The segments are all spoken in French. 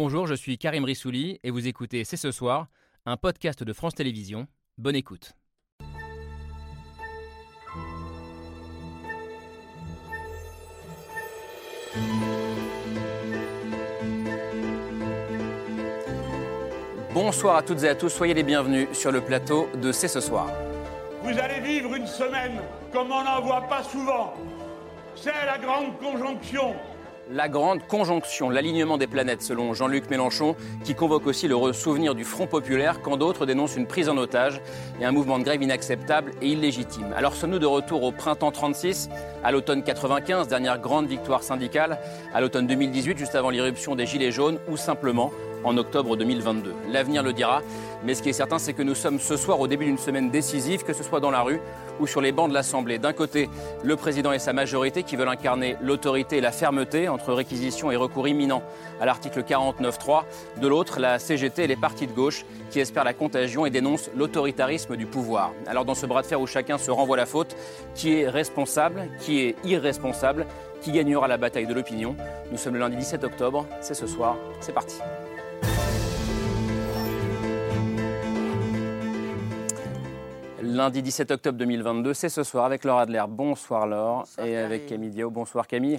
Bonjour, je suis Karim Rissouli et vous écoutez C'est ce soir, un podcast de France Télévisions. Bonne écoute. Bonsoir à toutes et à tous, soyez les bienvenus sur le plateau de C'est ce soir. Vous allez vivre une semaine comme on n'en voit pas souvent. C'est la grande conjonction. La grande conjonction, l'alignement des planètes selon Jean-Luc Mélenchon, qui convoque aussi le souvenir du Front populaire quand d'autres dénoncent une prise en otage et un mouvement de grève inacceptable et illégitime. Alors sommes-nous de retour au printemps 36, à l'automne 95, dernière grande victoire syndicale, à l'automne 2018, juste avant l'irruption des Gilets jaunes, ou simplement en octobre 2022. L'avenir le dira, mais ce qui est certain, c'est que nous sommes ce soir au début d'une semaine décisive, que ce soit dans la rue ou sur les bancs de l'Assemblée. D'un côté, le président et sa majorité qui veulent incarner l'autorité et la fermeté entre réquisition et recours imminent à l'article 49.3. De l'autre, la CGT et les partis de gauche qui espèrent la contagion et dénoncent l'autoritarisme du pouvoir. Alors dans ce bras de fer où chacun se renvoie la faute, qui est responsable, qui est irresponsable, qui gagnera la bataille de l'opinion? Nous sommes le lundi 17 octobre, c'est ce soir, c'est parti. Lundi 17 octobre 2022, c'est ce soir avec Laura Adler. Bonsoir Laure. et avec Camille Diao. Bonsoir Camille.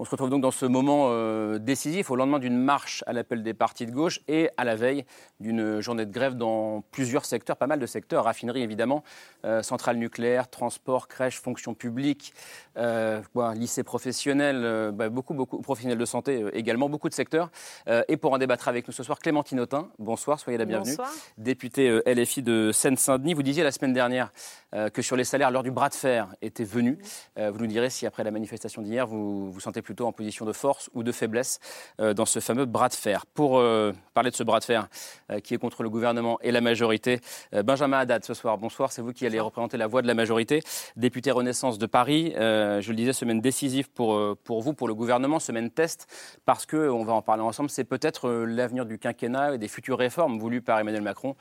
On se retrouve donc dans ce moment euh, décisif au lendemain d'une marche à l'appel des partis de gauche et à la veille d'une journée de grève dans plusieurs secteurs, pas mal de secteurs, raffinerie évidemment, euh, centrale nucléaire, transport, crèche, fonction publique, euh, lycée professionnel, bah, beaucoup, beaucoup, professionnels de santé également, beaucoup de secteurs. et pour en débattre avec nous ce soir, Clémentine Autain, bonsoir, soyez la bienvenue. Bonsoir. Députée LFI de Seine-Saint-Denis, vous disiez la semaine dernière que sur les salaires, l'heure du bras de fer était venue. vous nous direz si après la manifestation d'hier, vous vous sentez plutôt en position de force ou de faiblesse euh, dans ce fameux bras de fer. Pour euh, parler de ce bras de fer euh, qui est contre le gouvernement et la majorité, Benjamin Haddad ce soir. Bonsoir, c'est vous qui allez représenter la voix de la majorité, député Renaissance de Paris. je le disais, semaine décisive pour, pour vous, pour le gouvernement, semaine test, parce que, on va en parler ensemble, c'est peut-être l'avenir du quinquennat et des futures réformes voulues par Emmanuel Macron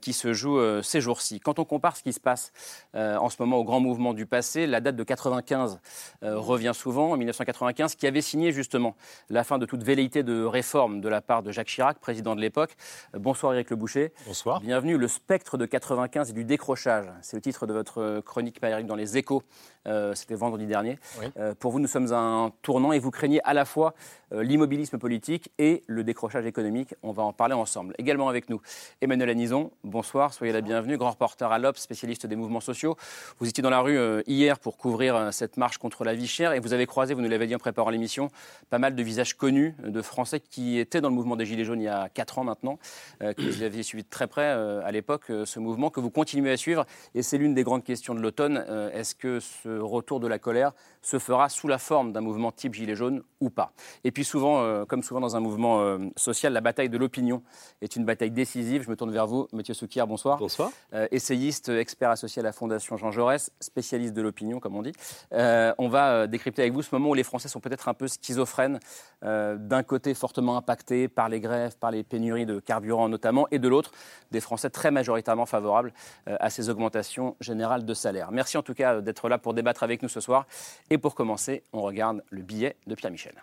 qui se jouent ces jours-ci. Quand on compare ce qui se passe en ce moment au grand mouvement du passé, la date de 95 revient souvent. En 1995, qui avait signé justement la fin de toute velléité de réforme de la part de Jacques Chirac, président de l'époque. Bonsoir Éric Le Boucher. Bonsoir. Bienvenue. Le spectre de 95 et du décrochage. C'est le titre de votre chronique, Éric, dans les échos. Euh, c'était vendredi dernier. Euh, pour vous, nous sommes un tournant et vous craignez à la fois euh, l'immobilisme politique et le décrochage économique. On va en parler ensemble. Également avec nous, Emmanuel Anison. Bonsoir, soyez la bienvenue. Grand reporter à l'Obs, spécialiste des mouvements sociaux. Vous étiez dans la rue hier pour couvrir cette marche contre la vie chère et vous avez croisé, vous nous l'avez dit en préparant l'émission, pas mal de visages connus de Français qui étaient dans le mouvement des Gilets jaunes il y a 4 ans maintenant, que vous aviez suivi de très près à l'époque, ce mouvement que vous continuez à suivre. Et c'est l'une des grandes questions de l'automne. Est-ce que ce retour de la colère se fera sous la forme d'un mouvement type Gilet jaune ou pas? Et puis souvent, euh, comme souvent dans un mouvement euh, social, la bataille de l'opinion est une bataille décisive. Je me tourne vers vous, Mathieu Soukier, bonsoir. Bonsoir. Euh, essayiste, expert associé à la Fondation Jean Jaurès, spécialiste de l'opinion, comme on dit. on va décrypter avec vous ce moment où les Français sont peut-être un peu schizophrènes, d'un côté fortement impactés par les grèves, par les pénuries de carburant notamment, et de l'autre, des Français très majoritairement favorables à ces augmentations générales de salaire. Merci en tout cas d'être là pour débattre avec nous ce soir. Et pour commencer, on regarde le billet de Pierre Michel.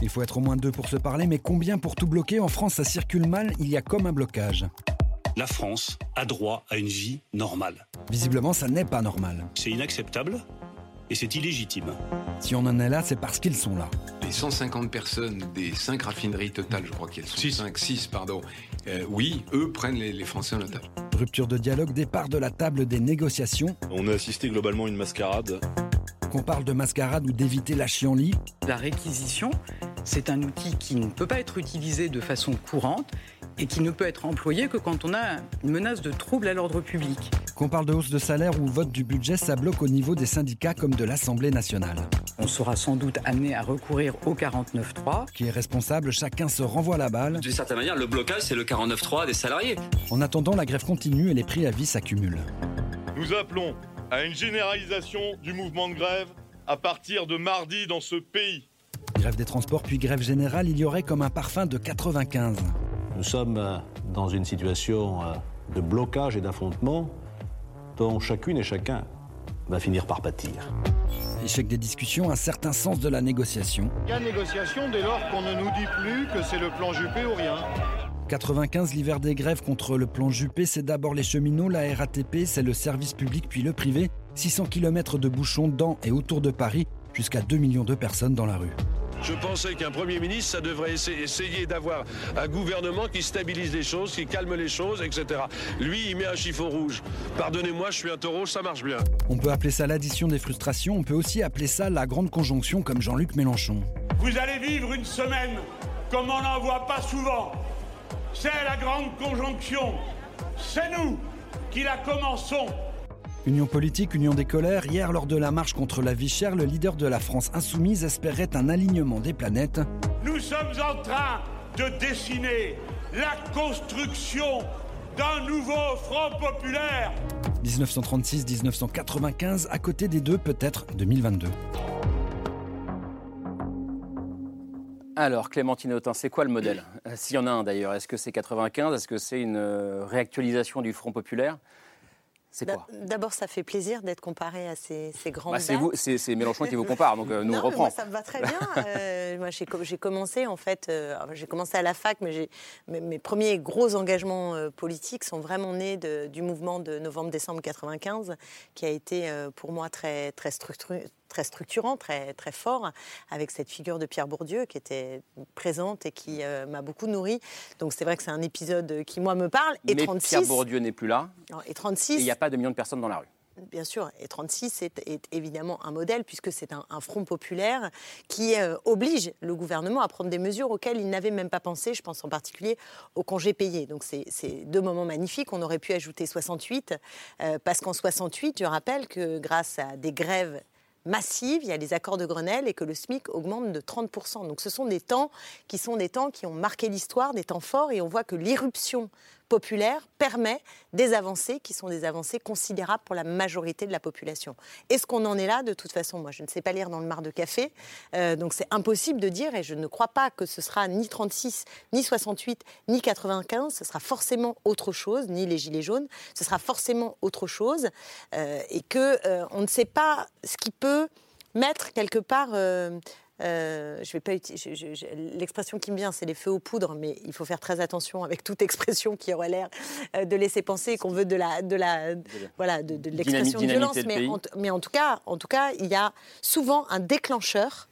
Il faut être au moins deux pour se parler, mais combien pour tout bloquer? En France, ça circule mal, il y a comme un blocage. La France a droit à une vie normale. Visiblement, ça n'est pas normal. C'est inacceptable et c'est illégitime. Si on en est là, c'est parce qu'ils sont là. Les 150 personnes des 5 raffineries totales, je crois qu'elles sont 5, 6, pardon, euh, oui, eux prennent les, les Français en otage. Rupture de dialogue, départ de la table des négociations. On a assisté globalement à une mascarade. Qu'on parle de mascarade ou d'éviter la chienlit. La réquisition, c'est un outil qui ne peut pas être utilisé de façon courante et qui ne peut être employé que quand on a une menace de trouble à l'ordre public. Qu'on parle de hausse de salaire ou vote du budget, ça bloque au niveau des syndicats comme de l'Assemblée nationale. On sera sans doute amené à recourir au 49.3. Qui est responsable, chacun se renvoie la balle. D'une certaine manière, le blocage, c'est le 49.3 des salariés. En attendant, la grève continue et les prix à vie s'accumulent. Nous appelons à une généralisation du mouvement de grève à partir de mardi dans ce pays. Grève des transports puis grève générale, il y aurait comme un parfum de 95. Nous sommes euh, dans une situation euh, de blocage et d'affrontement dont chacune et chacun va finir par pâtir. Échec des discussions, un certain sens de la négociation. Il y a négociation dès lors qu'on ne nous dit plus que c'est le plan Juppé ou rien? 95, l'hiver des grèves contre le plan Juppé, c'est d'abord les cheminots, la RATP, c'est le service public puis le privé. 600 km de bouchons dans et autour de Paris, jusqu'à 2 millions de personnes dans la rue. Je pensais qu'un Premier ministre, ça devrait essayer d'avoir un gouvernement qui stabilise les choses, qui calme les choses, etc. Lui, il met un chiffon rouge. Pardonnez-moi, je suis un taureau, ça marche bien. On peut appeler ça l'addition des frustrations, on peut aussi appeler ça la grande conjonction comme Jean-Luc Mélenchon. Vous allez vivre une semaine comme on n'en voit pas souvent. C'est la grande conjonction. C'est nous qui la commençons. Union politique, union des colères. Hier, lors de la marche contre la vie chère, le leader de la France insoumise espérait un alignement des planètes. Nous sommes en train de dessiner la construction d'un nouveau Front populaire. 1936-1995, à côté des deux, peut-être 2022. Alors, Clémentine Autain, c'est quoi le modèle? S'il y en a un d'ailleurs, est-ce que c'est 95 Est-ce que c'est une euh, réactualisation du Front populaire? C'est quoi D'abord, ça fait plaisir d'être comparé à ces, ces grands. Bah, c'est Mélenchon qui vous compare, donc euh, nous on reprend. Moi, ça me va très bien. Euh, moi, j'ai commencé en fait, euh, j'ai commencé à la fac, mais mes, mes, premiers gros engagements politiques sont vraiment nés de, du mouvement de novembre-décembre 95, qui a été pour moi très très structuré, très structurant, très, très fort, avec cette figure de Pierre Bourdieu qui était présente et qui euh, m'a beaucoup nourri. Donc c'est vrai que c'est un épisode qui, moi, me parle. Et Mais Pierre Bourdieu n'est plus là. et 36. il n'y a pas de millions de personnes dans la rue. Bien sûr, et 36 est, évidemment un modèle puisque c'est un, front populaire qui euh, oblige le gouvernement à prendre des mesures auxquelles il n'avait même pas pensé. Je pense en particulier au congé payé. Donc c'est deux moments magnifiques. On aurait pu ajouter 68 euh, parce qu'en 68, je rappelle que grâce à des grèves massive, il y a les accords de Grenelle et que le SMIC augmente de 30%. Donc ce sont des temps qui sont des temps qui ont marqué l'histoire, des temps forts, et on voit que l'irruption populaire permet des avancées qui sont des avancées considérables pour la majorité de la population. Est-ce qu'on en est là De toute façon, moi, je ne sais pas lire dans le mar de café, euh, donc c'est impossible de dire, et je ne crois pas que ce sera ni 36, ni 68, ni 95, ce sera forcément autre chose, ni les Gilets jaunes, ce sera forcément autre chose, euh, et que euh, on ne sait pas ce qui peut mettre quelque part euh, je vais pas l'expression qui me vient, c'est les feux aux poudres, mais il faut faire très attention avec toute expression qui aurait l'air euh, de laisser penser qu'on veut de la, de la, voilà, de, l'expression de violence. Mais en, mais en, tout cas, en tout cas, il y a souvent un déclencheur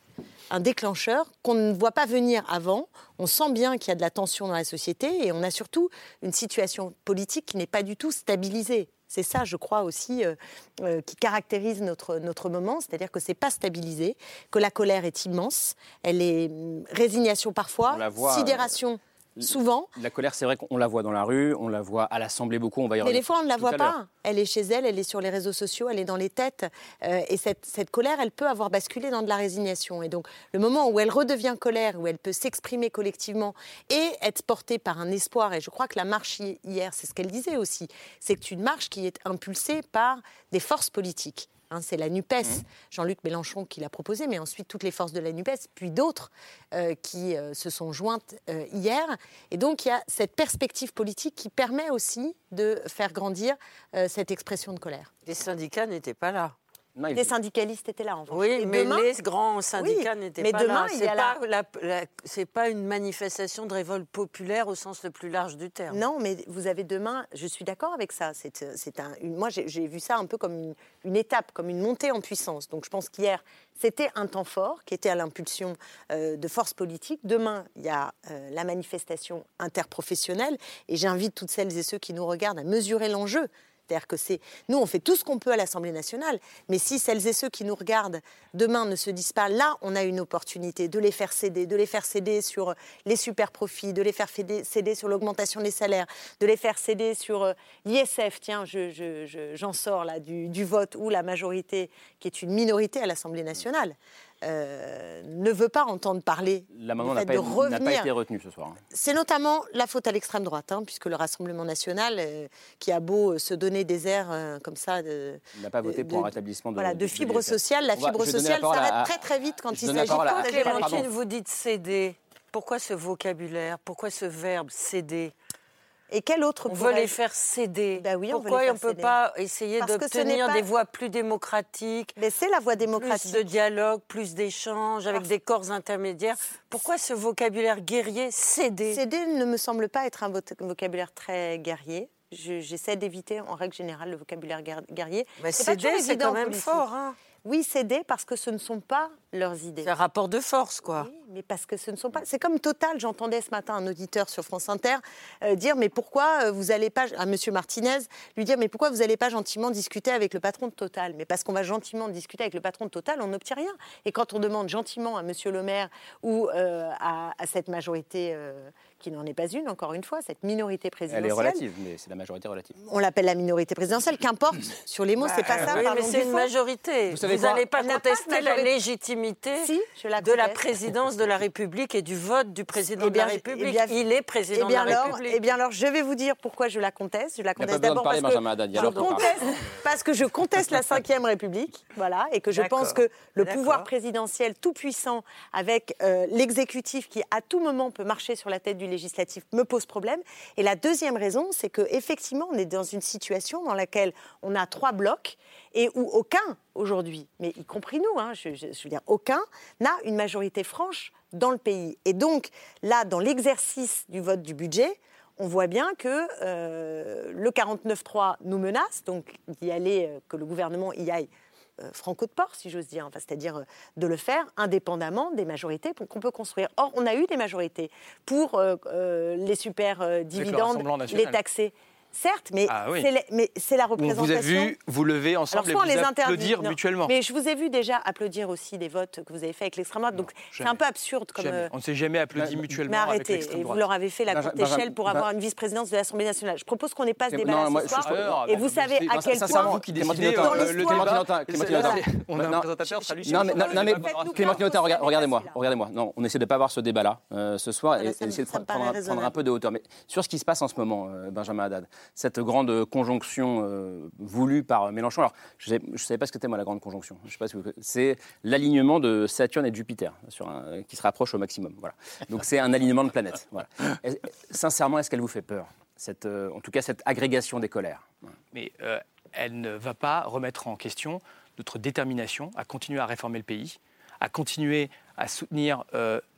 un déclencheur qu'on ne voit pas venir avant. On sent bien qu'il y a de la tension dans la société et on a surtout une situation politique qui n'est pas du tout stabilisée. C'est ça, je crois aussi, euh, euh, qui caractérise notre, notre moment, c'est-à-dire que c'est pas stabilisé, que la colère est immense, elle est hum, résignation parfois, sidération souvent. La colère, c'est vrai qu'on la voit dans la rue, on la voit à l'Assemblée beaucoup, on va y Mais des fois, on ne la voit pas. Elle est chez elle, elle est sur les réseaux sociaux, elle est dans les têtes. Euh, et cette, cette, colère, elle peut avoir basculé dans de la résignation. Et donc, le moment où elle redevient colère, où elle peut s'exprimer collectivement et être portée par un espoir, et je crois que la marche hier, c'est ce qu'elle disait aussi, c'est une marche qui est impulsée par des forces politiques. Hein, c'est la NUPES, mmh. Jean-Luc Mélenchon qui l'a proposé, mais ensuite toutes les forces de la NUPES, puis d'autres euh, qui euh, se sont jointes euh, hier. Et donc il y a cette perspective politique qui permet aussi de faire grandir cette expression de colère. Les syndicats n'étaient pas là les syndicalistes étaient là, en fait. Oui, mais les grands syndicats n'étaient pas demain, là. C'est pas, pas une manifestation de révolte populaire au sens le plus large du terme. Non, mais vous avez demain, je suis d'accord avec ça. C'est un, une, moi, j'ai vu ça un peu comme une, étape, comme une montée en puissance. Donc je pense qu'hier, c'était un temps fort qui était à l'impulsion euh, de forces politiques. Demain, il y a euh, la manifestation interprofessionnelle. Et j'invite toutes celles et ceux qui nous regardent à mesurer l'enjeu. C'est-à-dire que c'est nous, on fait tout ce qu'on peut à l'Assemblée nationale, mais si celles et ceux qui nous regardent demain ne se disent pas là, on a une opportunité de les faire céder, de les faire céder sur les super profits, de les faire céder sur l'augmentation des salaires, de les faire céder sur euh, l'ISF. Tiens, j'en sors là du, vote où la majorité, qui est une minorité à l'Assemblée nationale, euh, ne veut pas entendre parler L'amendement n'a pas, pas, été retenu ce soir. Hein. C'est notamment la faute à l'extrême droite, hein, puisque le Rassemblement national, euh, qui a beau euh, se donner des airs comme ça... De, n'a pas voté pour un rétablissement de, voilà, de, fibre sociale. La fibre sociale s'arrête très très vite quand il s'agit de... Clémentine, vous dites céder. Pourquoi ce vocabulaire? Pourquoi ce verbe céder? Et quel autre On veut les faire céder. Bah oui, Pourquoi on ne peut céder. pas essayer d'obtenir pas- des voies plus démocratiques Mais c'est la voie démocratique. Plus de dialogue, plus d'échanges avec des corps intermédiaires. Pourquoi ce vocabulaire guerrier cédé Céder ne me semble pas être un voc- vocabulaire très guerrier. Je- J'essaie d'éviter en règle générale le vocabulaire guer- guerrier. Mais céder, c'est quand même fort. Hein. Oui, céder parce que ce ne sont pas leurs idées. C'est un rapport de force, quoi. Oui, mais parce que ce ne sont pas. C'est comme Total. J'entendais ce matin un auditeur sur France Inter euh, dire mais pourquoi euh, vous n'allez pas à Monsieur Martinez lui dire mais pourquoi vous n'allez pas gentiment discuter avec le patron de Total? Mais parce qu'on va gentiment discuter avec le patron de Total, on n'obtient rien. Et quand on demande gentiment à Monsieur le Maire ou euh, à, à cette majorité euh, qui n'en est pas une, encore une fois, cette minorité Elle présidentielle. est relative, mais c'est la majorité relative. On l'appelle la minorité présidentielle, qu'importe. Sur les mots, c'est pas ça. Oui, parlons mais c'est une fond. majorité. Vous n'allez pas Elle contester la légitimité Si, je la de la présidence de la République et du vote du président Eh bien, de la République. eh bien, Il est président eh bien de la alors, République. eh bien alors, je vais vous dire pourquoi je la conteste. Je la conteste d'abord parler, parce parce que je conteste la Ve République, voilà, et que je pense que le pouvoir présidentiel tout puissant avec euh, l'exécutif qui à tout moment peut marcher sur la tête du législatif me pose problème. Et la deuxième raison, c'est que effectivement, on est dans une situation dans laquelle on a trois blocs et où aucun aujourd'hui, mais y compris nous, hein, je, veux dire aucun, n'a une majorité franche dans le pays. Et donc là, dans l'exercice du vote du budget, on voit bien que euh, le 49-3 nous menace, donc d'y aller, euh, que le gouvernement y aille franco de port, si j'ose dire, Enfin, c'est-à-dire euh, de le faire indépendamment des majorités pour qu'on peut construire. Or, on a eu des majorités pour euh, euh, les super euh, dividendes, les taxer. Certes, mais Ah oui. c'est les- mais c'est la On représentation. vous a vu vous lever Alors, ensemble et soit on vous les applaudir Non. mutuellement. Mais je vous ai vu déjà applaudir aussi des votes que vous avez fait avec l'extrême droite. Donc c'est un peu absurde comme. Euh, On ne s'est jamais applaudi mutuellement mais avec arrêtez, l'extrême et vous leur avez fait la Benja- courte échelle pour Ben- avoir une vice-présidence de l'Assemblée nationale. Je propose qu'on n'ait pas ce C'est- débat non, là moi, ce je- soir. je- Alors, et bah, vous savez à quel ça, c'est point. vous qui décidez, le- débat. On a un présentateur, ça lui Non, mais, Clémentine Autain, regardez-moi, là. regardez-moi. Non, on essaie de ne pas avoir ce débat-là euh, ce soir Voilà, et essayer de prendre, un peu de hauteur. Mais sur ce qui se passe en ce moment, Benjamin Haddad, cette grande conjonction euh, voulue par Mélenchon. Alors, je ne savais pas ce que c'était, moi, la grande conjonction. Je sais pas C'est l'alignement de Saturne et de Jupiter qui se rapproche au maximum. Voilà. Donc, c'est un alignement de planètes. Voilà. Sincèrement, est-ce qu'elle vous fait peur euh, En tout cas, cette agrégation des colères? Mais euh, elle ne va pas remettre en question notre détermination à continuer à réformer le pays, à continuer à soutenir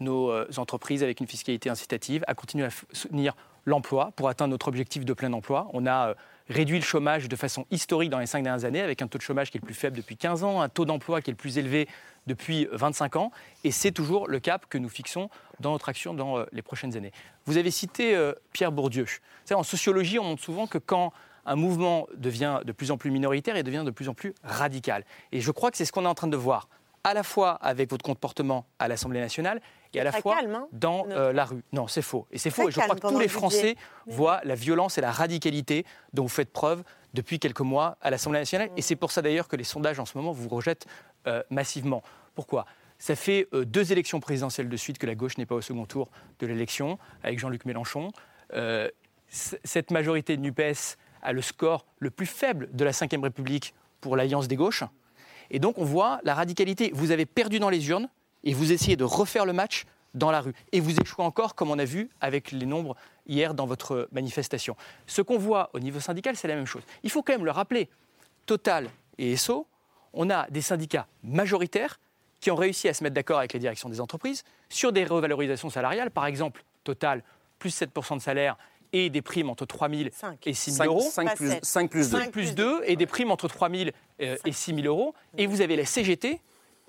nos entreprises avec une fiscalité incitative, à continuer à soutenir l'emploi pour atteindre notre objectif de plein emploi. On a euh, réduit le chômage de façon historique dans les cinq dernières années, avec un taux de chômage qui est le plus faible depuis 15 ans, un taux d'emploi qui est le plus élevé depuis 25 ans, et c'est toujours le cap que nous fixons dans notre action dans euh, les prochaines années. Vous avez cité euh, Pierre Bourdieu. En sociologie, on montre souvent que quand un mouvement devient de plus en plus minoritaire, il devient de plus en plus radical. Et je crois que c'est ce qu'on est en train de voir, à la fois avec votre comportement à l'Assemblée nationale et à la fois calme, hein, dans euh, la rue. Non, c'est faux. Et c'est faux. Et je crois que tous les budget. Français voient la violence et la radicalité dont vous faites preuve depuis quelques mois à l'Assemblée nationale. Et c'est pour ça d'ailleurs que les sondages en ce moment vous rejettent euh, massivement. Pourquoi? Ça fait euh, deux élections présidentielles de suite que la gauche n'est pas au second tour de l'élection, avec Jean-Luc Mélenchon. Cette majorité de NUPES a le score le plus faible de la Ve République pour l'Alliance des gauches. Et donc on voit la radicalité. Vous avez perdu dans les urnes et vous essayez de refaire le match dans la rue. Et vous échouez encore, comme on a vu avec les nombres hier dans votre manifestation. Ce qu'on voit au niveau syndical, c'est la même chose. Il faut quand même le rappeler. Total et ESSO, on a des syndicats majoritaires qui ont réussi à se mettre d'accord avec les directions des entreprises sur des revalorisations salariales. Par exemple, Total, plus 7% de salaire et des primes entre 3 000 et 6 000 Cinq- euros. cinq Pas plus- sept. cinq plus deux. 5 plus 2 et des primes entre 3 000 euh, et 6 000 euros. Et vous avez la CGT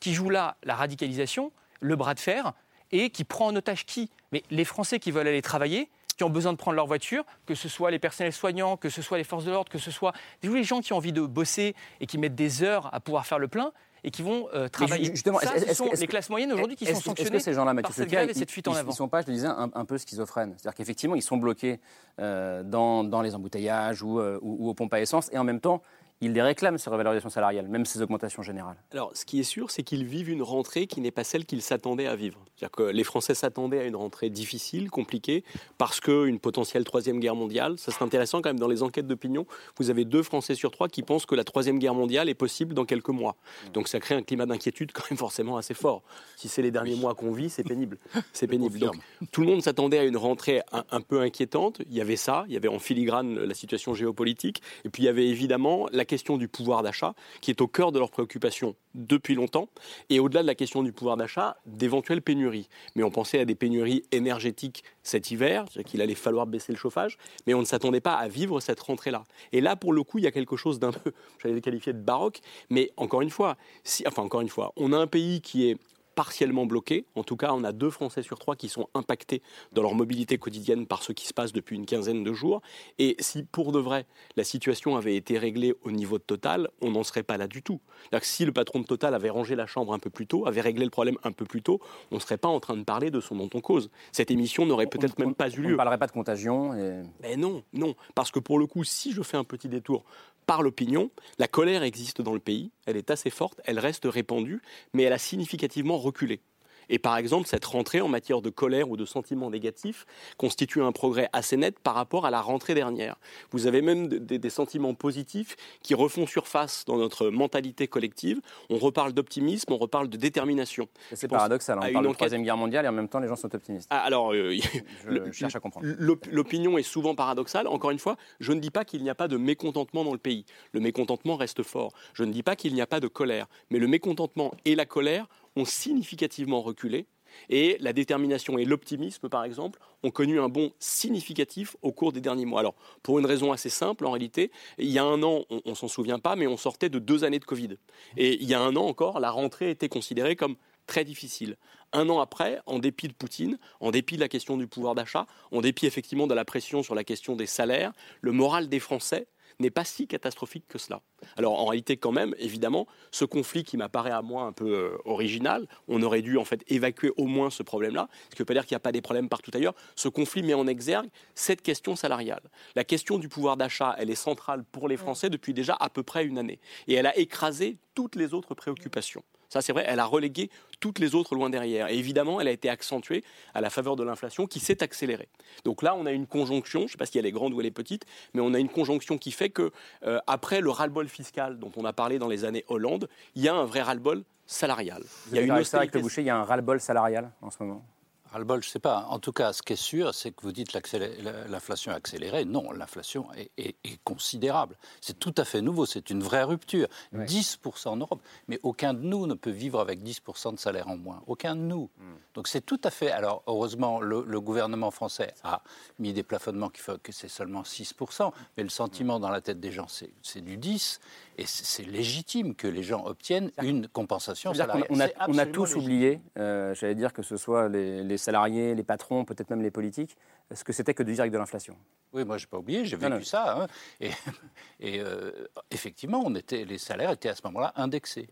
qui joue là la radicalisation, le bras de fer, et qui prend en otage qui? Mais les Français qui veulent aller travailler, qui ont besoin de prendre leur voiture, que ce soit les personnels soignants, que ce soit les forces de l'ordre, que ce soit tous les gens qui ont envie de bosser et qui mettent des heures à pouvoir faire le plein et qui vont euh, travailler. justement, Ça, ce sont les classes moyennes aujourd'hui qui sont sanctionnées que ces gens-là, par cette grève et cette fuite ils- en avant Ils ne sont pas, je le disais, un, un peu schizophrènes. C'est-à-dire qu'effectivement, ils sont bloqués euh, dans, dans les embouteillages ou, euh, ou- ou aux pompes à essence, et en même temps, ils les réclament, ces revalorisations salariales, même ces augmentations générales. Alors, ce qui est sûr, c'est qu'ils vivent une rentrée qui n'est pas celle qu'ils s'attendaient à vivre. C'est-à-dire que les Français s'attendaient à une rentrée difficile, compliquée, parce qu'une potentielle troisième guerre mondiale, ça c'est intéressant quand même dans les enquêtes d'opinion, vous avez deux Français sur trois qui pensent que la troisième guerre mondiale est possible dans quelques mois. Donc ça crée un climat d'inquiétude quand même forcément assez fort. Si c'est les derniers mois qu'on vit, c'est pénible. C'est pénible. Donc tout le monde s'attendait à une rentrée un, un peu inquiétante. Il y avait ça, il y avait en filigrane la situation géopolitique, et puis il y avait évidemment la question du pouvoir d'achat, qui est au cœur de leurs préoccupations depuis longtemps, et au-delà de la question du pouvoir d'achat, d'éventuelles pénuries. Mais on pensait à des pénuries énergétiques cet hiver, c'est-à-dire qu'il allait falloir baisser le chauffage, mais on ne s'attendait pas à vivre cette rentrée-là. Et là, pour le coup, il y a quelque chose d'un peu, j'allais le qualifier de baroque, mais encore une fois, si, enfin encore une fois, on a un pays qui est partiellement bloqués. En tout cas, on a deux Français sur trois qui sont impactés dans leur mobilité quotidienne par ce qui se passe depuis une quinzaine de jours. Et si pour de vrai la situation avait été réglée au niveau de Total, on n'en serait pas là du tout. si le patron de Total avait rangé la chambre un peu plus tôt, avait réglé le problème un peu plus tôt, on ne serait pas en train de parler de son dont on cause. Cette émission n'aurait peut-être même pas eu lieu. On ne parlerait pas de contagion. Mais non, non. Parce que pour le coup, si je fais un petit détour par l'opinion, la colère existe dans le pays, elle est assez forte, elle reste répandue, mais elle a significativement reculé. Et par exemple, cette rentrée en matière de colère ou de sentiments négatifs constitue un progrès assez net par rapport à la rentrée dernière. Vous avez même des, sentiments positifs qui refont surface dans notre mentalité collective. On reparle d'optimisme, on reparle de détermination. C'est paradoxal, hein. on parle de Troisième Guerre mondiale et en même temps les gens sont optimistes. Ah, alors, euh, je cherche à comprendre. L'opinion est souvent paradoxale. Encore une fois, je ne dis pas qu'il n'y a pas de mécontentement dans le pays. Le mécontentement reste fort. Je ne dis pas qu'il n'y a pas de colère. Mais le mécontentement et la colère ont significativement reculé et la détermination et l'optimisme, par exemple, ont connu un bond significatif au cours des derniers mois. Alors, pour une raison assez simple, en réalité, il y a un an, on, ne s'en souvient pas, mais on sortait de deux années de Covid. Et il y a un an encore, la rentrée était considérée comme très difficile. Un an après, en dépit de Poutine, en dépit de la question du pouvoir d'achat, en dépit effectivement de la pression sur la question des salaires, le moral des Français n'est pas si catastrophique que cela. Alors en réalité quand même, évidemment, ce conflit qui m'apparaît à moi un peu euh, original, on aurait dû en fait évacuer au moins ce problème-là, ce qui ne veut pas dire qu'il n'y a pas des problèmes partout ailleurs. Ce conflit met en exergue cette question salariale. La question du pouvoir d'achat, elle est centrale pour les Français depuis déjà à peu près une année. Et elle a écrasé toutes les autres préoccupations. Ça, c'est vrai, elle a relégué toutes les autres loin derrière. Et évidemment, elle a été accentuée à la faveur de l'inflation qui s'est accélérée. Donc là, on a une conjonction, je ne sais pas si elle est grande ou elle est petite, mais on a une conjonction qui fait que, euh, après le ras-le-bol fiscal dont on a parlé dans les années Hollande, il y a un vrai ras-le-bol salarial. il y a une avec le boucher, il y a un ras-le-bol salarial en ce moment? Ras je ne sais pas. En tout cas, ce qui est sûr, c'est que vous dites l'inflation accélérée. Non, l'inflation est, considérable. C'est tout à fait nouveau. C'est une vraie rupture. 10% en Europe. Mais aucun de nous ne peut vivre avec 10% de salaire en moins. Aucun de nous. Hmm. Donc c'est tout à fait. Alors, heureusement, le, gouvernement français a mis des plafonnements qui font que c'est seulement 6%. Mais le sentiment dans la tête des gens, c'est du 10%. Et c'est légitime que les gens obtiennent une compensation salariale. On a, on a tous oublié, euh, j'allais dire que ce soit les, salariés, les patrons, peut-être même les politiques, ce que c'était que de dire avec de l'inflation. Oui, moi, je n'ai pas oublié, j'ai vécu ça. Hein. Et, et euh, effectivement, on était, les salaires étaient à ce moment-là indexés.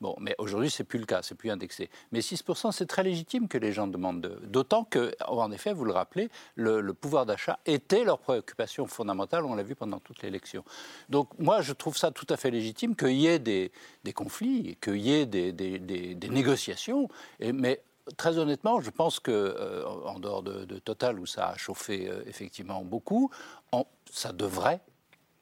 Bon, mais aujourd'hui, c'est plus le cas, c'est plus indexé. Mais 6%, c'est très légitime que les gens demandent. D'autant que, en effet, vous le rappelez, le, pouvoir d'achat était leur préoccupation fondamentale, on l'a vu pendant toute l'élection. Donc, moi, je trouve ça tout à fait légitime qu'il y ait des, conflits, qu'il y ait des, négociations, mais très honnêtement, je pense que, euh, en dehors de, Total, où ça a chauffé euh, effectivement beaucoup, ça devrait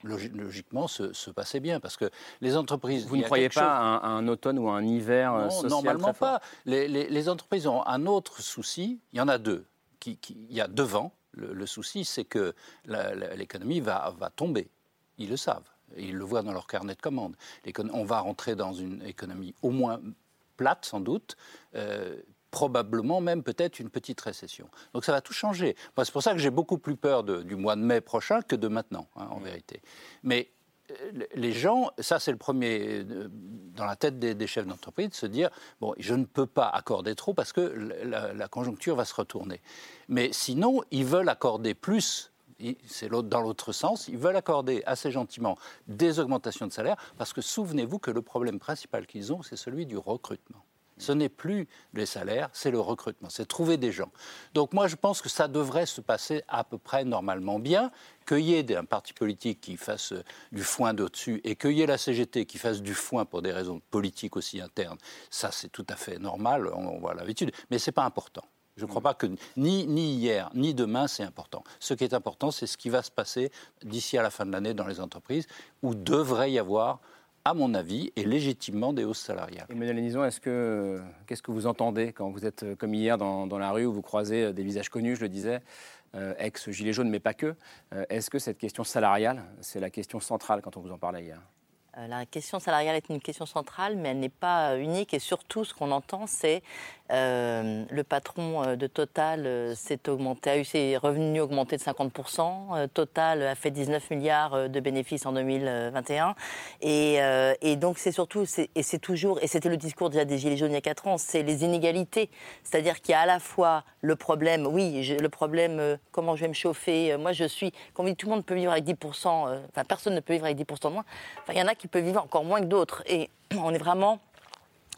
logiquement se, passait bien parce que les entreprises. Vous ne croyez pas à un, automne ou un hiver euh, non, Normalement pas. Les, entreprises ont un autre souci. Il y en a deux. Qui, il y a devant. Le, souci, c'est que l'économie va, va tomber. Ils le savent. Ils le voient dans leur carnet de commandes. On va rentrer dans une économie au moins plate, sans doute, euh, probablement même peut-être une petite récession. Donc ça va tout changer. c'est pour ça que j'ai beaucoup plus peur du mois de mai prochain que de maintenant, hein, en vérité. Mais euh, les gens, ça c'est le premier euh, dans la tête des, chefs d'entreprise, de se dire bon, je ne peux pas accorder trop parce que la, conjoncture va se retourner. Mais sinon, ils veulent accorder plus. C'est dans l'autre sens, ils veulent accorder assez gentiment des augmentations de salaire parce que souvenez-vous que le problème principal qu'ils ont, c'est celui du recrutement. Ce n'est plus les salaires, c'est le recrutement, c'est trouver des gens. Donc moi, je pense que ça devrait se passer à peu près normalement bien, qu'il y ait un parti politique qui fasse euh, du foin d'au-dessus et qu'il y ait la CGT qui fasse du foin pour des raisons politiques aussi internes. Ça, c'est tout à fait normal, on voit l'habitude, mais ce n'est pas important. Je ne crois pas que ni, ni hier, ni demain, c'est important. Ce qui est important, c'est ce qui va se passer d'ici à la fin de l'année dans les entreprises, où devrait y avoir à mon avis, et légitimement des hausses salariales. Emmanuel Nison, est-ce que, qu'est-ce que vous entendez quand vous êtes comme hier dans, dans la rue où vous croisez des visages connus, je le disais, euh, ex-gilet jaune, mais pas que euh, Est-ce que cette question salariale, c'est la question centrale quand on vous en parlait hier? Euh, la question salariale est une question centrale, mais elle n'est pas unique. Et surtout, ce qu'on entend, c'est euh, le patron euh, de Total euh, s'est augmenté, a eu ses revenus augmentés de 50%. Total a fait 19 milliards de bénéfices en 2021. Et, donc c'est surtout, et c'est toujours, et c'était le discours déjà des Gilets jaunes il y a 4 ans, c'est les inégalités. C'est-à-dire qu'il y a à la fois le problème, oui, le problème, comment je vais me chauffer. Moi, je suis, comme tout le monde peut vivre avec 10%, enfin personne ne peut vivre avec 10% de moins. Il y en a qui peuvent vivre encore moins que d'autres. Et on est vraiment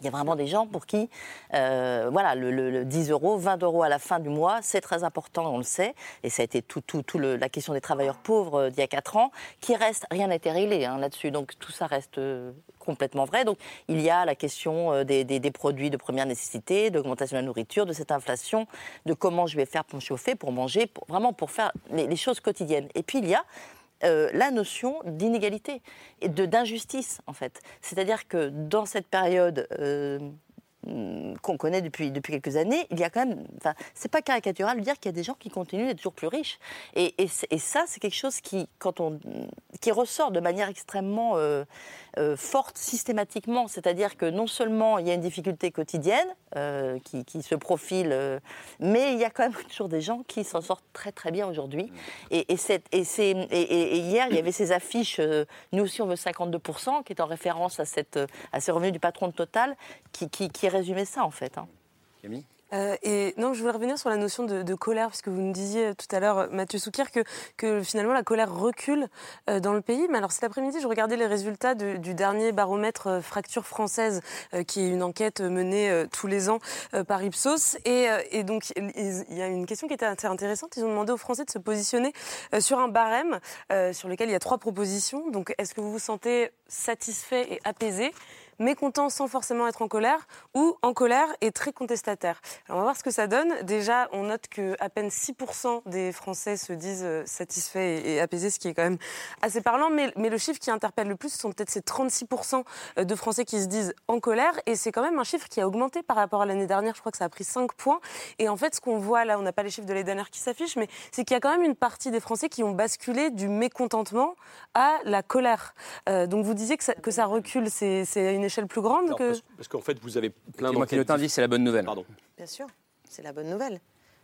il y a vraiment des gens pour qui, euh, voilà, le, 10 euros, 20 euros à la fin du mois, c'est très important, on le sait. Et ça a été tout, tout, tout la question des travailleurs pauvres euh, d'il y a 4 ans, qui reste, rien n'a été réglé là-dessus. Donc tout ça reste euh, complètement vrai. Donc il y a la question des, des, produits de première nécessité, d'augmentation de la nourriture, de cette inflation, de comment je vais faire pour me chauffer, pour manger, vraiment pour faire les choses quotidiennes. Et puis il y a euh, la notion d'inégalité et de d'injustice en fait. C'est-à-dire que dans cette période euh, qu'on connaît depuis, depuis quelques années, il y a quand même. Enfin, c'est pas caricatural de dire qu'il y a des gens qui continuent d'être toujours plus riches. Et, et, ça, c'est quelque chose qui, quand on, qui ressort de manière extrêmement euh, euh, forte systématiquement. C'est-à-dire que non seulement il y a une difficulté quotidienne euh, qui, qui, se profile, mais il y a quand même toujours des gens qui s'en sortent très très bien aujourd'hui. Et, et, et, hier, il y avait ces affiches Nous aussi on veut 52%, qui est en référence à, cette, à ces revenus du patron de Total, qui, qui résumer ça, en fait. Hein. Camille euh, et non, je voulais revenir sur la notion de, colère, puisque vous nous disiez tout à l'heure, Mathieu Soukir, que, que, finalement la colère recule euh, dans le pays. Mais alors cet après-midi, je regardais les résultats du dernier baromètre euh, Fracture française, qui est une enquête menée tous les ans par Ipsos. Et, et donc il y a une question qui était assez intéressante. Ils ont demandé aux Français de se positionner sur un barème sur lequel il y a trois propositions. Donc est-ce que vous vous sentez satisfait et apaisé? Mécontent sans forcément être en colère, ou en colère et très contestataire. Alors on va voir ce que ça donne. Déjà, on note que à peine 6% des Français se disent euh, satisfaits et apaisés, ce qui est quand même assez parlant. Mais, mais le chiffre qui interpelle le plus, ce sont peut-être ces 36% euh, de Français qui se disent en colère. Et c'est quand même un chiffre qui a augmenté par rapport à l'année dernière. Je crois que ça a pris 5 points. Et en fait, ce qu'on voit là, on n'a pas les chiffres de l'année dernière qui s'affichent, mais c'est qu'il y a quand même une partie des Français qui ont basculé du mécontentement à la colère. Euh, donc vous disiez que ça, que ça recule, c'est une échelle plus grande que... Parce, qu'en fait, vous avez plein d'enquêtes... Moi, c'est la bonne nouvelle. Pardon. Bien sûr, c'est la bonne nouvelle.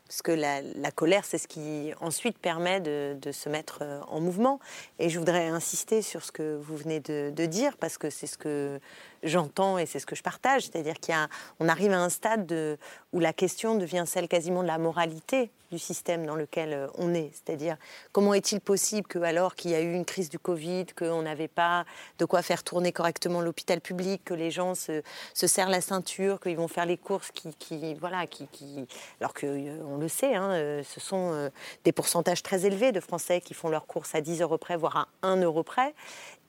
Parce que la, colère, c'est ce qui ensuite permet de, se mettre euh, en mouvement. Et je voudrais insister sur ce que vous venez de, de dire, parce que c'est ce que j'entends et c'est ce que je partage, c'est-à-dire qu'on arrive à un stade de, où la question devient celle quasiment de la moralité du système dans lequel euh, on est. C'est-à-dire comment est-il possible que alors qu'il y a eu une crise du Covid, qu'on n'avait pas de quoi faire tourner correctement l'hôpital public, que les gens se, se, serrent la ceinture, qu'ils vont faire les courses, qui, qui voilà, qui, qui, alors que euh, on le sait, hein, euh, ce sont des pourcentages très élevés de Français qui font leurs courses à 10 euros près, voire à 1 euro près.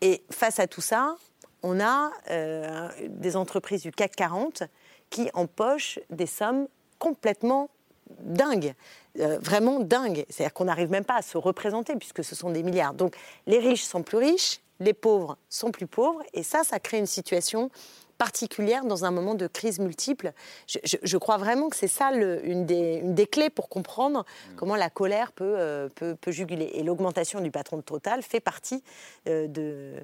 Et face à tout ça, on a euh, des entreprises du CAC 40 qui empochent des sommes complètement dingues, euh, vraiment dingues. C'est-à-dire qu'on n'arrive même pas à se représenter puisque ce sont des milliards. Donc les riches sont plus riches, les pauvres sont plus pauvres, et ça, ça crée une situation particulière dans un moment de crise multiple. Je, crois vraiment que c'est ça une, des, clés pour comprendre mm. comment la colère euh, peut, peut, juguler. Et l'augmentation du patron de Total fait partie de,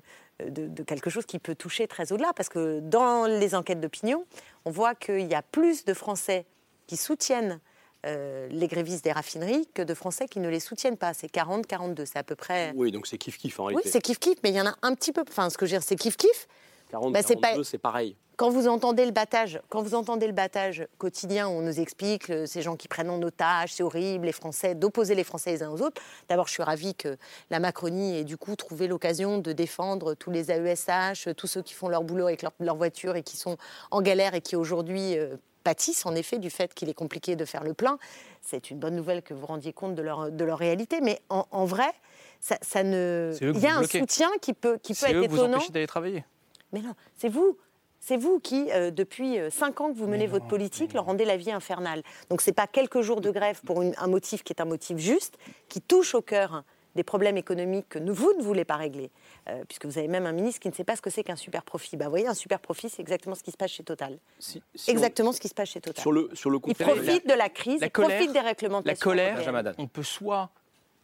de, quelque chose qui peut toucher très au-delà. Parce que dans les enquêtes d'opinion, on voit qu'il y a plus de Français qui soutiennent euh, les grévistes des raffineries que de Français qui ne les soutiennent pas. C'est 40, 42, c'est à peu près. Oui, donc c'est kiff-kiff en réalité. Oui, c'est kiff-kiff, mais il y en a un petit peu. Enfin, ce que je veux dire, c'est kiff-kiff. 40, Bah, c'est 42, pas- c'est pareil. Quand vous entendez le battage, quand vous entendez le battage quotidien, où on nous explique euh, ces gens qui prennent en otage, c'est horrible, les Français, d'opposer les Français les uns aux autres. D'abord, je suis ravie que la Macronie ait du coup trouvé l'occasion de défendre tous les AESH, tous ceux qui font leur boulot avec leur, leur voiture et qui sont en galère et qui aujourd'hui euh, pâtissent en effet du fait qu'il est compliqué de faire le plein. C'est une bonne nouvelle que vous rendiez compte de leur, de leur réalité, mais en, en vrai, ça, ça ne. Il y a un bloquez. soutien qui peut, qui peut C'est être eux que vous étonnant. empêchez d'aller travailler. Mais non, c'est vous. C'est vous qui, euh, depuis euh, cinq ans que vous menez votre politique, leur rendez la vie infernale. Donc ce n'est pas quelques jours de grève pour une- un motif qui est un motif juste, qui touche au cœur des problèmes économiques que vous ne voulez pas régler, Euh, puisque vous avez même un ministre qui ne sait pas ce que c'est qu'un super profit. Bah, vous voyez, un super profit, c'est exactement ce qui se passe chez Total. si exactement ce qui se passe chez Total. Sur le, sur le Ils conflit- profitent de la crise, La ils colère- profitent des réglementations. La colère, européennes. on peut soit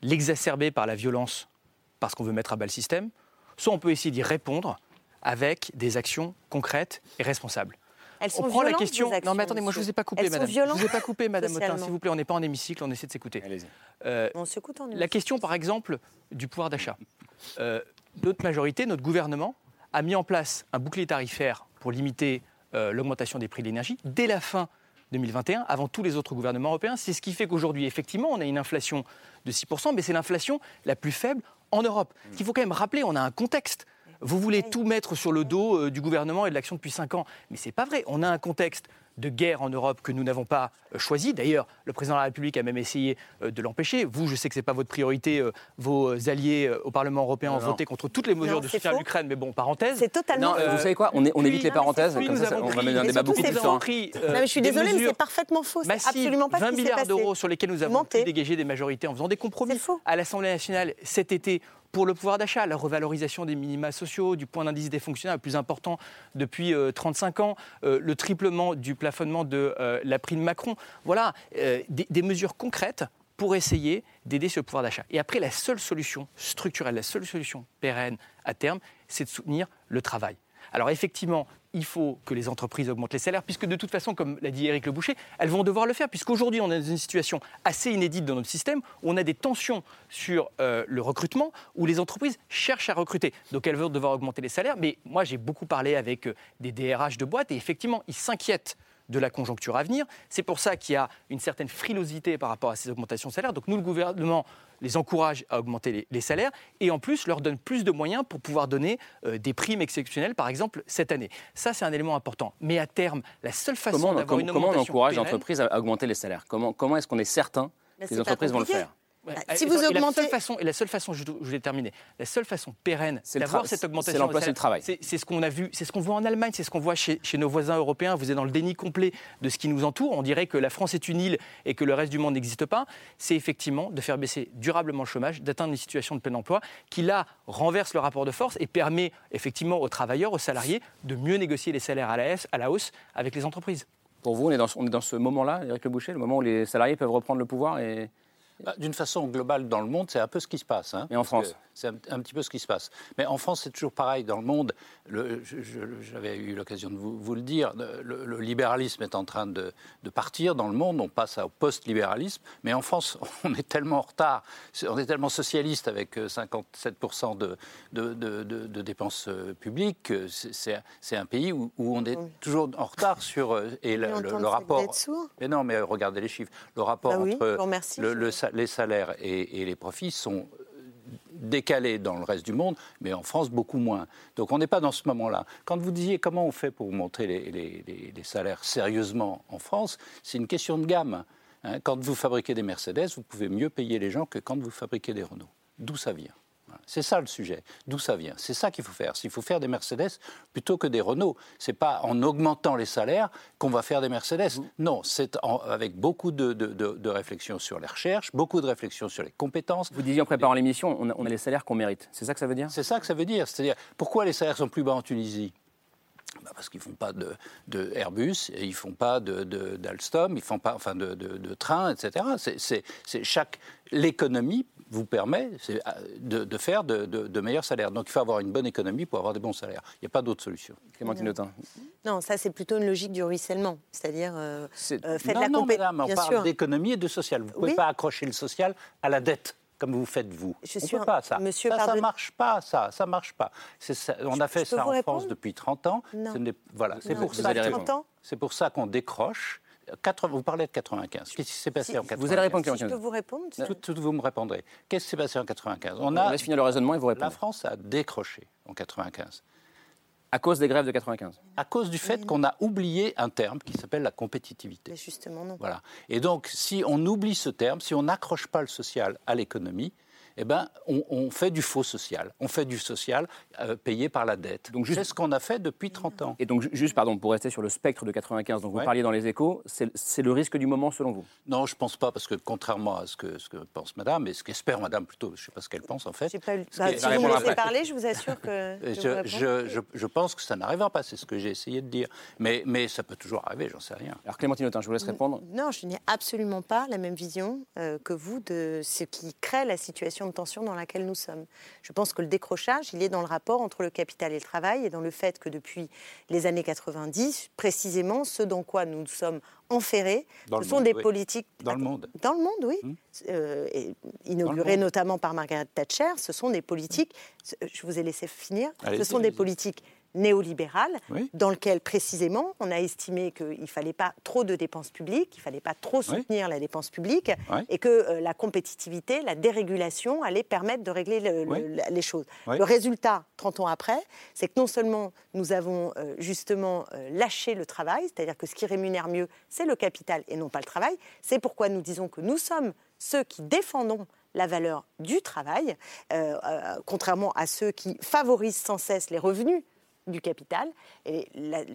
l'exacerber par la violence parce qu'on veut mettre à bas le système, soit on peut essayer d'y répondre avec des actions concrètes et responsables. Elles sont on prend la question. actions, non, mais attendez, moi je vous ai pas coupé, Elles sont madame. Je vous ai pas coupé, madame socialement. s'il vous plaît. On n'est pas en hémicycle, on essaie de s'écouter. Euh, On s'écoute en la question, par exemple, du pouvoir d'achat. Euh, notre majorité, notre gouvernement, a mis en place un bouclier tarifaire pour limiter euh, l'augmentation des prix de l'énergie dès la fin 2021, avant tous les autres gouvernements européens. C'est ce qui fait qu'aujourd'hui, effectivement, on a une inflation de 6%, mais c'est l'inflation la plus faible en Europe. Ce qu'il faut quand même rappeler, on a un contexte. Vous voulez tout mettre sur le dos euh, du gouvernement et de l'action depuis 5 ans. Mais ce n'est pas vrai. On a un contexte de guerre en Europe que nous n'avons pas euh, choisi. D'ailleurs, le président de la République a même essayé euh, de l'empêcher. Vous, je sais que ce n'est pas votre priorité. euh, Vos alliés euh, au Parlement européen ont voté contre toutes les mesures Non, de c'est soutien à l'Ukraine. Mais bon, parenthèse. C'est totalement Non, euh, vous savez quoi On, est- on puis- évite les parenthèses, puis comme ça, ça- on va mener un débat beaucoup c'est plus euh, Non, mais je suis désolée, mais c'est parfaitement faux. C'est absolument pas 20 ce qui milliards d'euros sur lesquels nous avons pu dégager des majorités en faisant des compromis à l'Assemblée nationale cet été pour le pouvoir d'achat, la revalorisation des minima sociaux, du point d'indice des fonctionnaires le plus important depuis euh, 35 ans, euh, le triplement du plafonnement de euh, la prime Macron. Voilà, euh, des, des mesures concrètes pour essayer d'aider ce pouvoir d'achat. Et après, la seule solution structurelle, la seule solution pérenne à terme, c'est de soutenir le travail. Alors effectivement, il faut que les entreprises augmentent les salaires, puisque de toute façon, comme l'a dit Éric Le Boucher, elles vont devoir le faire, puisqu'aujourd'hui, on est dans une situation assez inédite dans notre système, où on a des tensions sur euh, le recrutement, où les entreprises cherchent à recruter. Donc elles vont devoir augmenter les salaires. Mais moi, j'ai beaucoup parlé avec euh, des DRH de boîtes, et effectivement, ils s'inquiètent de la conjoncture à venir. C'est pour ça qu'il y a une certaine frilosité par rapport à ces augmentations de salaires. Donc nous, le gouvernement les encourage à augmenter les, les salaires et en plus leur donne plus de moyens pour pouvoir donner euh, des primes exceptionnelles, par exemple, cette année. Ça, c'est un élément important. Mais à terme, la seule façon d'avoir comment- une comment on augmentation encourage entreprises à augmenter les salaires? Comment, comment est-ce qu'on est certain Mais que les entreprises vont le faire? Bah, Et- si et- vous et la augmentez- seule façon, et la seule façon, je, je voulais terminer, la seule façon pérenne C'est d'avoir cette c'est augmentation, l'emploi, de c'est le travail. C'est c'est ce qu'on a vu, c'est ce qu'on voit en Allemagne, c'est ce qu'on voit chez, chez nos voisins européens. Vous êtes dans le déni complet de ce qui nous entoure. On dirait que la France est une île et que le reste du monde n'existe pas. C'est effectivement de faire baisser durablement le chômage, d'atteindre une situation de plein emploi qui là renverse le rapport de force et permet effectivement aux travailleurs, aux salariés de mieux négocier les salaires à la hausse, à la hausse avec les entreprises. Pour vous, on est dans, ce- on est dans ce moment-là, Éric Le Boucher, le moment où les salariés peuvent reprendre le pouvoir et... Bah, D'une façon globale, dans le monde, c'est un peu ce qui se passe. hein, Et en France C'est un, un petit peu ce qui se passe. Mais en France, c'est toujours pareil. Dans le monde, j'avais eu l'occasion de vous, vous le dire, le, le libéralisme est en train de, de partir dans le monde. On passe au post-libéralisme. Mais en France, on est tellement en retard. On est tellement socialiste avec euh, 57% de, de, de- de- de dépenses euh, publiques. que c'est- un pays où, où on est toujours en retard sur. euh, Et le, on le- rapport. Mais non, mais regardez les chiffres. Le rapport Bah oui, je vous entre remercie. le- le les salaires et, les profits sont décalés dans le reste du monde, mais en France beaucoup moins. Donc on n'est pas dans ce moment-là. Quand vous disiez comment on fait pour monter les, les- salaires sérieusement en France, c'est une question de gamme. hein. Quand vous fabriquez des Mercedes, vous pouvez mieux payer les gens que quand vous fabriquez des Renault. D'où ça vient? C'est ça le sujet. D'où ça vient C'est ça qu'il faut faire. S'il faut faire des Mercedes plutôt que des Renault, c'est pas en augmentant les salaires qu'on va faire des Mercedes. Non, c'est avec beaucoup de, de, de- de réflexion sur les recherches, beaucoup de réflexion sur les compétences. Vous disiez en préparant l'émission, on a, on a les salaires qu'on mérite. C'est ça que ça veut dire? C'est ça que ça veut dire. C'est-à-dire, pourquoi les salaires sont plus bas en Tunisie? Bah, parce qu'ils ne font pas de, de Airbus, et ils ne font pas de- de- d'Alstom, ils ne font pas enfin, de, de, de train, etc. C'est- c'est- c'est chaque L'économie vous permet euh, de, de faire de, de- de meilleurs salaires. Donc il faut avoir une bonne économie pour avoir des bons salaires. Il n'y a pas d'autre solution. Clémentine Autain. Non, ça c'est plutôt une logique du ruissellement, c'est-à-dire euh, euh, faites non, la non, madame, on parle d'économie et de social. Vous ne pouvez Oui. pas accrocher le social à la dette. comme vous faites vous. Je on suis peut un- pas ça. Monsieur, ça, ça pardon- marche pas, ça, ça marche pas. Ça- on a fait ça en France depuis 30 ans. Non. Ce Voilà. C'est pour ça qu'on décroche. 80 vous parlez de 95. Qu'est-ce qui s'est passé en 95 Si je peux vous répondre tout, tout, vous me répondrez. Qu'est-ce qui s'est passé en 95 On laisse finir le raisonnement et vous La répondez. France a décroché en 95. À cause des grèves de 95 À cause du fait qu'on a oublié un terme qui s'appelle la compétitivité. Mais justement, non. Voilà. Et donc, si on oublie ce terme, si on n'accroche pas le social à l'économie, eh ben, on, on fait du faux social. On fait du social euh, payé par la dette. Donc, c'est ce qu'on a fait depuis 30 ans. Et donc, ju- juste, pardon, pour rester sur le spectre de 95 dont vous parliez dans les échos, c'est le risque du moment selon vous? Non, je ne pense pas, parce que contrairement à ce que, ce que pense Madame, et ce qu'espère Madame plutôt, je ne sais pas ce qu'elle pense en fait. J'ai pas eu- bah, si vous me laissez parler, je vous assure que. je je, vous réponds. je- je- je pense que ça n'arrivera pas, c'est ce que j'ai essayé de dire. Mais, mais ça peut toujours arriver, j'en sais rien. Alors Clémentine Autain, je vous laisse répondre. Non, je n'ai absolument pas la même vision euh, que vous de ce qui crée la situation de tension dans laquelle nous sommes. Je pense que le décrochage, il est dans le rapport entre le capital et le travail et dans le fait que depuis les années 90, précisément, ce dans quoi nous sommes enferrés, Dans ce sont monde, des oui. politiques Dans le monde. dans le monde, oui. Hum. Euh, et inaugurées notamment par Margaret Thatcher, ce sont des politiques, je vous ai laissé finir, ce sont des politiques néolibérales, Oui. dans lesquelles précisément on a estimé qu'il ne fallait pas trop de dépenses publiques, qu'il ne fallait pas trop soutenir la dépense publique, Oui. et que euh, la compétitivité, la dérégulation allait permettre de régler le- le- les choses. Le résultat, 30 ans après, c'est que non seulement nous avons euh, justement euh, lâché le travail, c'est-à-dire que ce qui rémunère mieux, c'est le capital et non pas le travail. C'est pourquoi nous disons que nous sommes ceux qui défendons la valeur du travail, euh, euh, contrairement à ceux qui favorisent sans cesse les revenus du capital. Et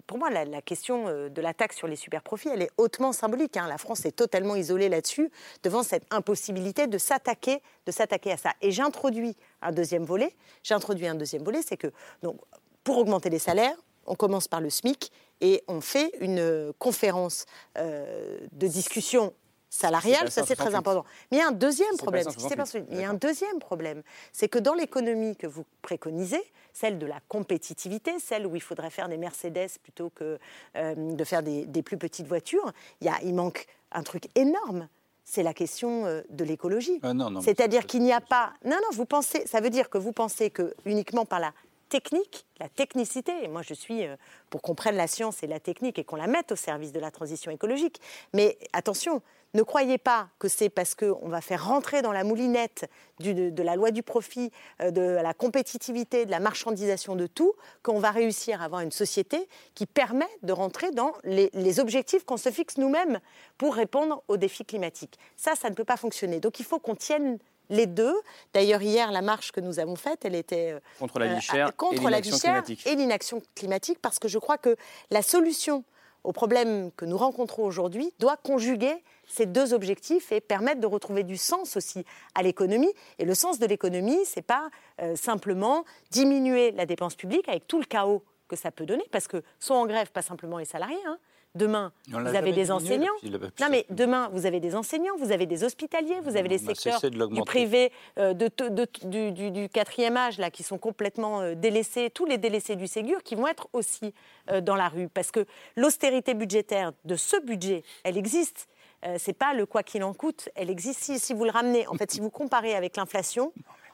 pour moi, la, la question euh, de la taxe sur les superprofits, elle est hautement symbolique. hein. La France est totalement isolée là-dessus, devant cette impossibilité de s'attaquer, de s'attaquer à ça. Et j'introduis un deuxième volet. J'introduis un deuxième volet, c'est que donc, pour augmenter les salaires, on commence par le SMIC et on fait une euh, conférence euh, de discussion salariale, ça c'est très 168. important. Mais il y a un deuxième problème. ça, ce qui s'est passé- 168. Il y a un deuxième problème, c'est que dans l'économie que vous préconisez, celle de la compétitivité, celle où il faudrait faire des Mercedes plutôt que euh, de faire des, des plus petites voitures, il, y a, il manque un truc énorme. C'est la question euh, de l'écologie. Ah C'est-à-dire qu'il n'y a pas. Non, non, vous pensez. Ça veut dire que vous pensez que uniquement par la technique, la technicité, et moi je suis euh, pour qu'on prenne la science et la technique et qu'on la mette au service de la transition écologique. Mais attention, ne croyez pas que c'est parce qu'on va faire rentrer dans la moulinette de la loi du profit, euh, de la compétitivité, de la marchandisation de tout, qu'on va réussir à avoir une société qui permet de rentrer dans les, les objectifs qu'on se fixe nous-mêmes pour répondre aux défis climatiques. Ça, ça ne peut pas fonctionner. Donc il faut qu'on tienne les deux. D'ailleurs, hier, la marche que nous avons faite, elle était euh, Contre la vie euh, chère contre et la vie chère et l'inaction climatique, parce que je crois que la solution au problème que nous rencontrons aujourd'hui doit conjuguer ces deux objectifs et permettre de retrouver du sens aussi à l'économie. Et le sens de l'économie, c'est pas euh, simplement diminuer la dépense publique avec tout le chaos que ça peut donner, parce que sont en grève pas simplement les salariés. hein. Demain, vous avez des enseignants. Non, mais demain, vous avez des enseignants, vous avez des hospitaliers, vous avez a secteurs de du privé, euh, de, de- du, du- du quatrième âge, là, qui sont complètement euh, délaissés, tous les délaissés du Ségur, qui vont être aussi euh, dans la rue. Parce que l'austérité budgétaire de ce budget, elle existe. C'est pas le quoi qu'il en coûte, elle existe. Si, si vous le ramenez, en fait, si vous comparez avec l'inflation,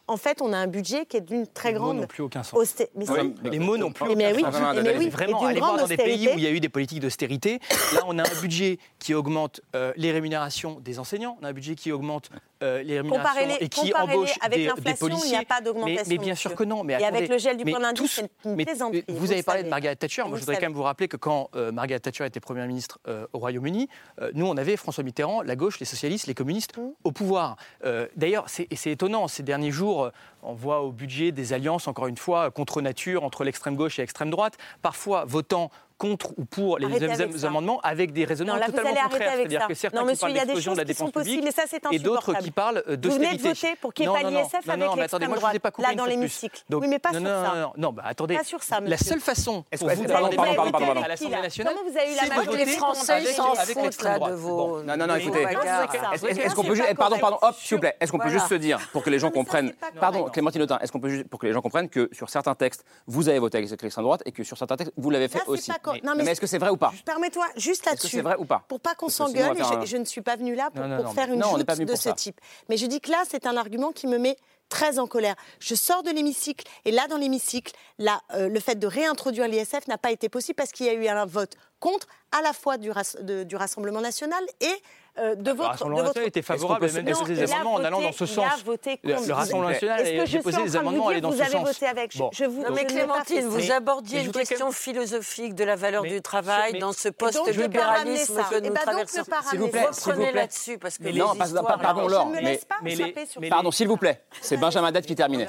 en fait, on a un budget qui est d'une très Les mots grande n'ont plus aucun sens. austé- mais les mots n'ont plus Mais, mais oui, aucun sens. mais oui, C'est et vraiment d'une aller voir dans des pays où il y a eu des politiques d'austérité. Là, on a un budget qui augmente euh, les rémunérations des enseignants, on a un budget qui augmente euh, les rémunérations Comparez-les- et qui embauche avec des, des l'inflation, il n'y a policiers. pas mais, d'augmentation, mais bien sûr que non. Mais Et avec le gel du mais point d'indice, c'est une mais plaisanterie, Vous, vous avez parlé de. Margaret Thatcher. Moi, je voudrais quand même vous rappeler que quand euh, Margaret Thatcher était Première ministre euh, au Royaume-Uni, euh, nous, on avait François Mitterrand, la gauche, les socialistes, les communistes Mmh. au pouvoir. Euh, D'ailleurs, c'est étonnant, ces derniers jours, euh, on voit au budget des alliances, encore une fois, contre nature, entre l'extrême gauche et l'extrême droite, parfois votant contre ou pour les avec ça. amendements avec des raisonnements Non, là, vous totalement contraires. C'est-à-dire que certains Non, qui monsieur, parlent a des d'explosion de la qui dépense publique et ça, c'est et d'autres qui parlent euh, Vous venez de d'austérité. voter pour qu'il n'y ait pas l'ISF avec non, mais attendez, moi, je vous ai pas coupé là, dans l'hémicycle. Donc, Oui, mais pas non, sur non, ça. Non, non, non, bah, attendez. Pas sur ça, La seule façon Est-ce pour que- vous pardon, d'avoir des pardon, majorités pardon, pardon, à l'Assemblée nationale, Comment vous avez eu la c'est de majorité voter Les Français, foutent, l'extrême là, droite. de vos- Non, non, non, écoutez, est-ce qu'on peut juste, pardon, pardon, hop, s'il vous plaît, est-ce qu'on peut juste se dire, pour que les gens comprennent, pardon, Clémentine Autain, est-ce qu'on peut juste, pour que les gens comprennent que sur certains textes, vous avez voté avec l'extrême droite et que sur certains textes, vous l'avez fait aussi. D'accord. Mais, Non, mais est-ce que c'est vrai ou pas Permets-toi, juste là-dessus. c'est vrai ou pas Pour pas qu'on s'engueule, je, je ne suis pas venue là pour, Non, non, pour non, faire une joute de ce type. Mais je dis que là, c'est un argument qui me met très en colère. Je sors de l'hémicycle, et là, dans l'hémicycle, là, euh, le fait de réintroduire l'ISF n'a pas été possible parce qu'il y a eu un vote contre à la fois du, rass- de- du Rassemblement national et euh, de Le votre... Rassemblement de votre- national était favorable même déposé il des amendements en allant dans ce sens. Le- le Rassemblement national a déposé en des vous amendements dire allaient dans vous ce avez sens. voté avec Bon. Je vous, Non, mais Clémentine, vous abordiez une question philosophique de la valeur du travail dans ce post-libéralisme que Eh nous ben donc, traversons. S'il vous plaît, vous Reprenez là-dessus, parce que non, pardon, Laure, Je ne me mais-. Pardon, s'il vous plaît. C'est Benjamin Dette qui terminait.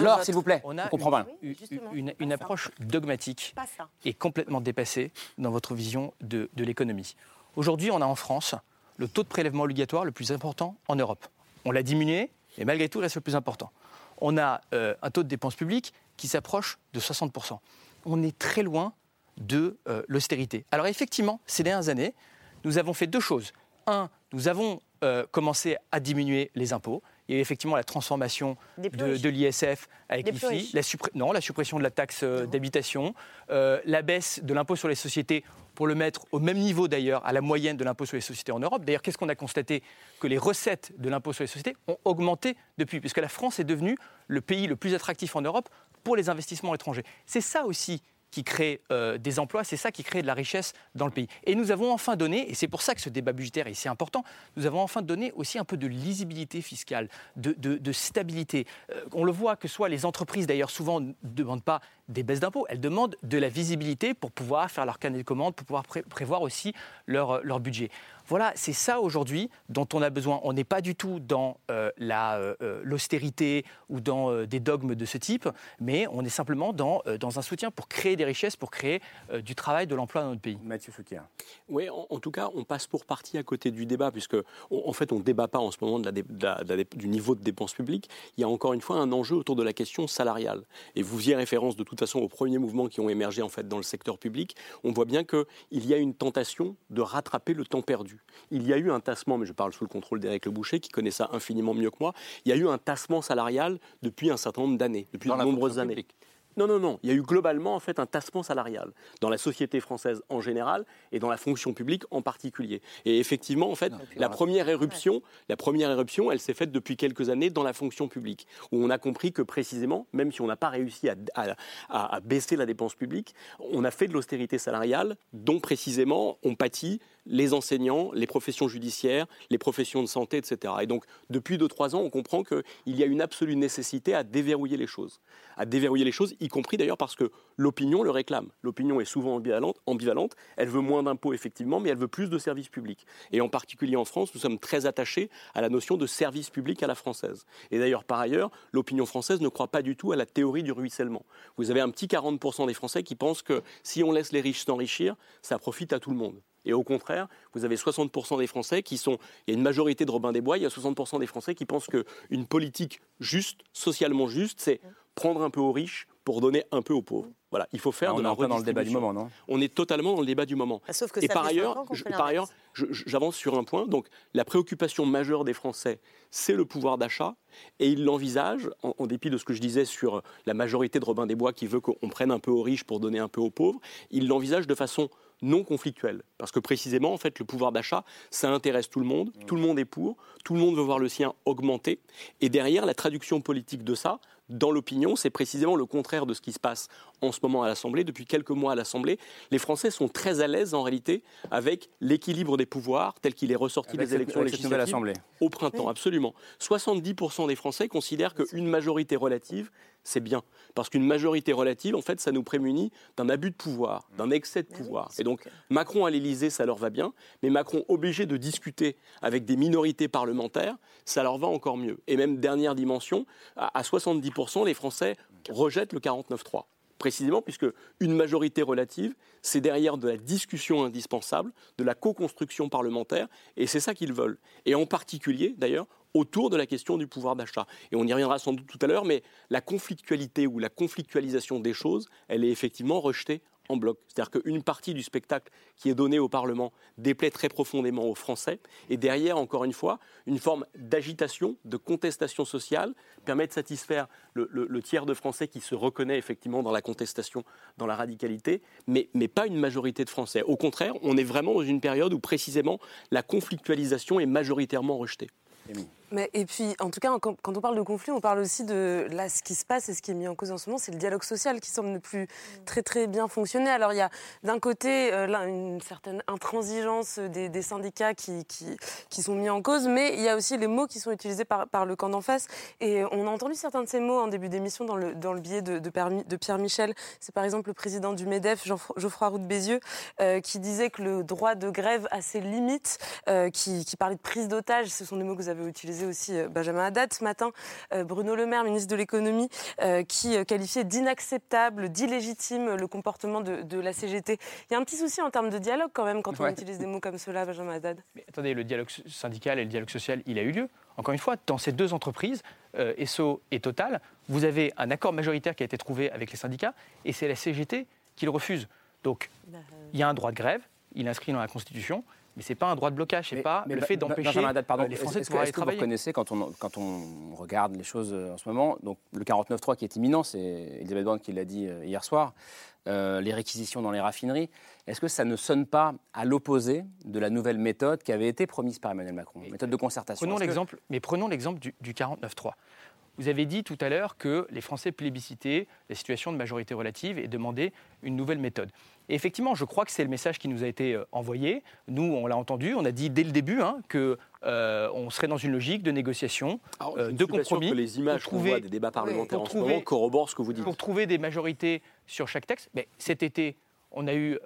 Laure, s'il vous plaît. On comprend une, justement, une- approche dogmatique et complètement dépassée dans votre vision de l'économie. Aujourd'hui, on a en France le taux de prélèvement obligatoire le plus important en Europe. On l'a diminué, mais malgré tout, il reste le plus important. On a euh, un taux de dépenses publiques qui s'approche de 60%. On est très loin de euh, l'austérité. Alors effectivement, ces dernières années, nous avons fait deux choses. Un, nous avons euh, commencé à diminuer les impôts. Il y a eu effectivement la transformation de, l'ISF avec l'IFI, la, non, la suppression de la taxe euh, d'habitation, euh, la baisse de l'impôt sur les sociétés pour le mettre au même niveau d'ailleurs à la moyenne de l'impôt sur les sociétés en Europe. D'ailleurs, qu'est-ce qu'on a constaté Que les recettes de l'impôt sur les sociétés ont augmenté depuis, puisque la France est devenue le pays le plus attractif en Europe pour les investissements étrangers. C'est ça aussi qui crée euh, des emplois, c'est ça qui crée de la richesse dans le pays. Et nous avons enfin donné, et c'est pour ça que ce débat budgétaire est si important, nous avons enfin donné aussi un peu de lisibilité fiscale, de, de- stabilité. Euh, on le voit que soit les entreprises, d'ailleurs, souvent ne demandent pas des baisses d'impôts, elles demandent de la visibilité pour pouvoir faire leur carnet de commandes, pour pouvoir pré- prévoir aussi leur, euh, leur budget. Voilà, c'est ça aujourd'hui dont on a besoin. On n'est pas du tout dans euh, la, euh, euh, l'austérité ou dans euh, des dogmes de ce type, mais on est simplement dans, euh, dans un soutien pour créer des richesses, pour créer euh, du travail, de l'emploi dans notre pays. Mathieu Souquier. Oui, en, en tout cas, on passe pour partie à côté du débat, puisque on- en fait, on ne débat pas en ce moment de la dé- de la- de la dé- du niveau de dépenses publiques. Il y a encore une fois un enjeu autour de la question salariale. Et vous faisiez référence de toute façon aux premiers mouvements qui ont émergé en fait dans le secteur public. On voit bien qu'il y a une tentation de rattraper le temps perdu. Il y a eu un tassement, mais je parle sous le contrôle d'Éric Le Boucher, qui connaît ça infiniment mieux que moi. Il y a eu un tassement salarial depuis un certain nombre d'années, depuis Dans de nombreuses années. publique. Non, non, non. Il y a eu globalement en fait un tassement salarial dans la société française en général et dans la fonction publique en particulier. Et effectivement, en fait, la première éruption, la première éruption, elle s'est faite depuis quelques années dans la fonction publique, où on a compris que précisément, même si on n'a pas réussi à, à- à- à baisser la dépense publique, on a fait de l'austérité salariale, dont précisément on pâtit les enseignants, les professions judiciaires, les professions de santé, etc. Et donc, depuis 2-3 ans, on comprend qu'il y a une absolue nécessité à déverrouiller les choses. À déverrouiller les choses, y compris d'ailleurs parce que l'opinion le réclame. L'opinion est souvent ambivalente, ambivalente. Elle veut moins d'impôts, effectivement, mais elle veut plus de services publics. Et en particulier en France, nous sommes très attachés à la notion de service public à la française. Et d'ailleurs, par ailleurs, l'opinion française ne croit pas du tout à la théorie du ruissellement. Vous avez un petit 40% des Français qui pensent que si on laisse les riches s'enrichir, ça profite à tout le monde. Et au contraire, vous avez 60% des Français qui sont. Il y a une majorité de Robin des Bois, il y a 60% des Français qui pensent qu'une politique juste, socialement juste, c'est prendre un peu aux riches pour donner un peu aux pauvres. Voilà, il faut faire Ah, on de est la en plein dans le débat du redistribution. moment, non? On est totalement dans le débat du moment. Ah, sauf que Et ça par ailleurs, ans qu'on je- fait par ailleurs, j'avance sur un point. Donc, la préoccupation majeure des Français, c'est le pouvoir d'achat, et ils l'envisagent, en, en dépit de ce que je disais sur la majorité de Robin des Bois qui veut qu'on prenne un peu aux riches pour donner un peu aux pauvres, ils l'envisagent de façon non conflictuelle. Parce que précisément, en fait, le pouvoir d'achat, ça intéresse tout le monde, tout le monde est pour, tout le monde veut voir le sien augmenter, et derrière, la traduction politique de ça, dans l'opinion, c'est précisément le contraire de ce qui se passe en ce moment à l'Assemblée. Depuis quelques mois à l'Assemblée, les Français sont très à l'aise en réalité avec l'équilibre des pouvoirs tel qu'il est ressorti Avec des élections cette législatives au printemps. Absolument. 70% des Français considèrent qu'une majorité relative, c'est bien. Parce qu'une majorité relative, en fait, ça nous prémunit d'un abus de pouvoir, d'un excès de pouvoir. Et donc, Macron à l'Élysée, ça leur va bien, mais Macron obligé de discuter avec des minorités parlementaires, ça leur va encore mieux. Et même dernière dimension, à à 70%, les Français rejettent le 49-3 précisément puisque une majorité relative, c'est derrière de la discussion indispensable, de la co-construction parlementaire, et c'est ça qu'ils veulent. Et en particulier, d'ailleurs, autour de la question du pouvoir d'achat. Et on y reviendra sans doute tout à l'heure, mais la conflictualité ou la conflictualisation des choses, elle est effectivement rejetée C'est-à-dire qu'une partie du spectacle qui est donné au Parlement déplaît très profondément aux Français. Et derrière, encore une fois, une forme d'agitation, de contestation sociale permet de satisfaire le, tiers de Français qui se reconnaît effectivement dans la contestation, dans la radicalité, mais, mais pas une majorité de Français. Au contraire, on est vraiment dans une période où précisément la conflictualisation est majoritairement rejetée. Mais, et puis, en tout cas, quand, on parle de conflit, on parle aussi de là, ce qui se passe et ce qui est mis en cause en ce moment, c'est le dialogue social qui semble ne plus très très bien fonctionner. Alors, il y a d'un côté euh, là, une certaine intransigeance des, syndicats qui, qui, sont mis en cause, mais il y a aussi les mots qui sont utilisés par, par le camp d'en face. Et on a entendu certains de ces mots en début d'émission dans le, dans le billet de, de, Pierre Michel. C'est par exemple le président du MEDEF, Geoffroy Roux de Bézieux, euh, qui disait que le droit de grève a ses limites, euh, qui, qui parlait de prise d'otage. Ce sont des mots que vous avez utilisés aussi euh, Benjamin Haddad ce matin, euh, Bruno Le Maire, ministre de l'économie, euh, qui qualifiait d'inacceptable, d'illégitime le comportement de, la CGT. Il y a un petit souci en termes de dialogue quand même quand on utilise des mots comme cela, Benjamin Haddad. Mais attendez, le dialogue syndical et le dialogue social, il a eu lieu. Encore une fois, dans ces deux entreprises, ESSO et Total, vous avez un accord majoritaire qui a été trouvé avec les syndicats et c'est la CGT qui le refuse. Donc, bah, il y a un droit de grève, il est inscrit dans la Constitution, mais ce n'est pas un droit de blocage, ce n'est pas le fait d'empêcher euh, les Français de pouvoir aller travailler. Vous reconnaissez, quand on, quand on regarde les choses euh, en ce moment, donc le 49.3 qui est imminent, c'est Elisabeth Borne qui l'a dit euh, hier soir, les réquisitions dans les raffineries, est-ce que ça ne sonne pas à l'opposé de la nouvelle méthode qui avait été promise par Emmanuel Macron, méthode de concertation? prenons l'exemple, Mais prenons l'exemple du, du 49.3. Vous avez dit tout à l'heure que les Français plébiscitaient la situation de majorité relative et demandaient une nouvelle méthode. Et effectivement, je crois que c'est le message qui nous a été euh, envoyé. Nous, on l'a entendu, on a dit dès le début hein, que euh, on serait dans une logique de négociation, euh, de compromis. que les images qu'on voit des débats parlementaires en ce moment corroborent ce que vous dites. Pour trouver des majorités sur chaque texte. Mais cet été, on a eu,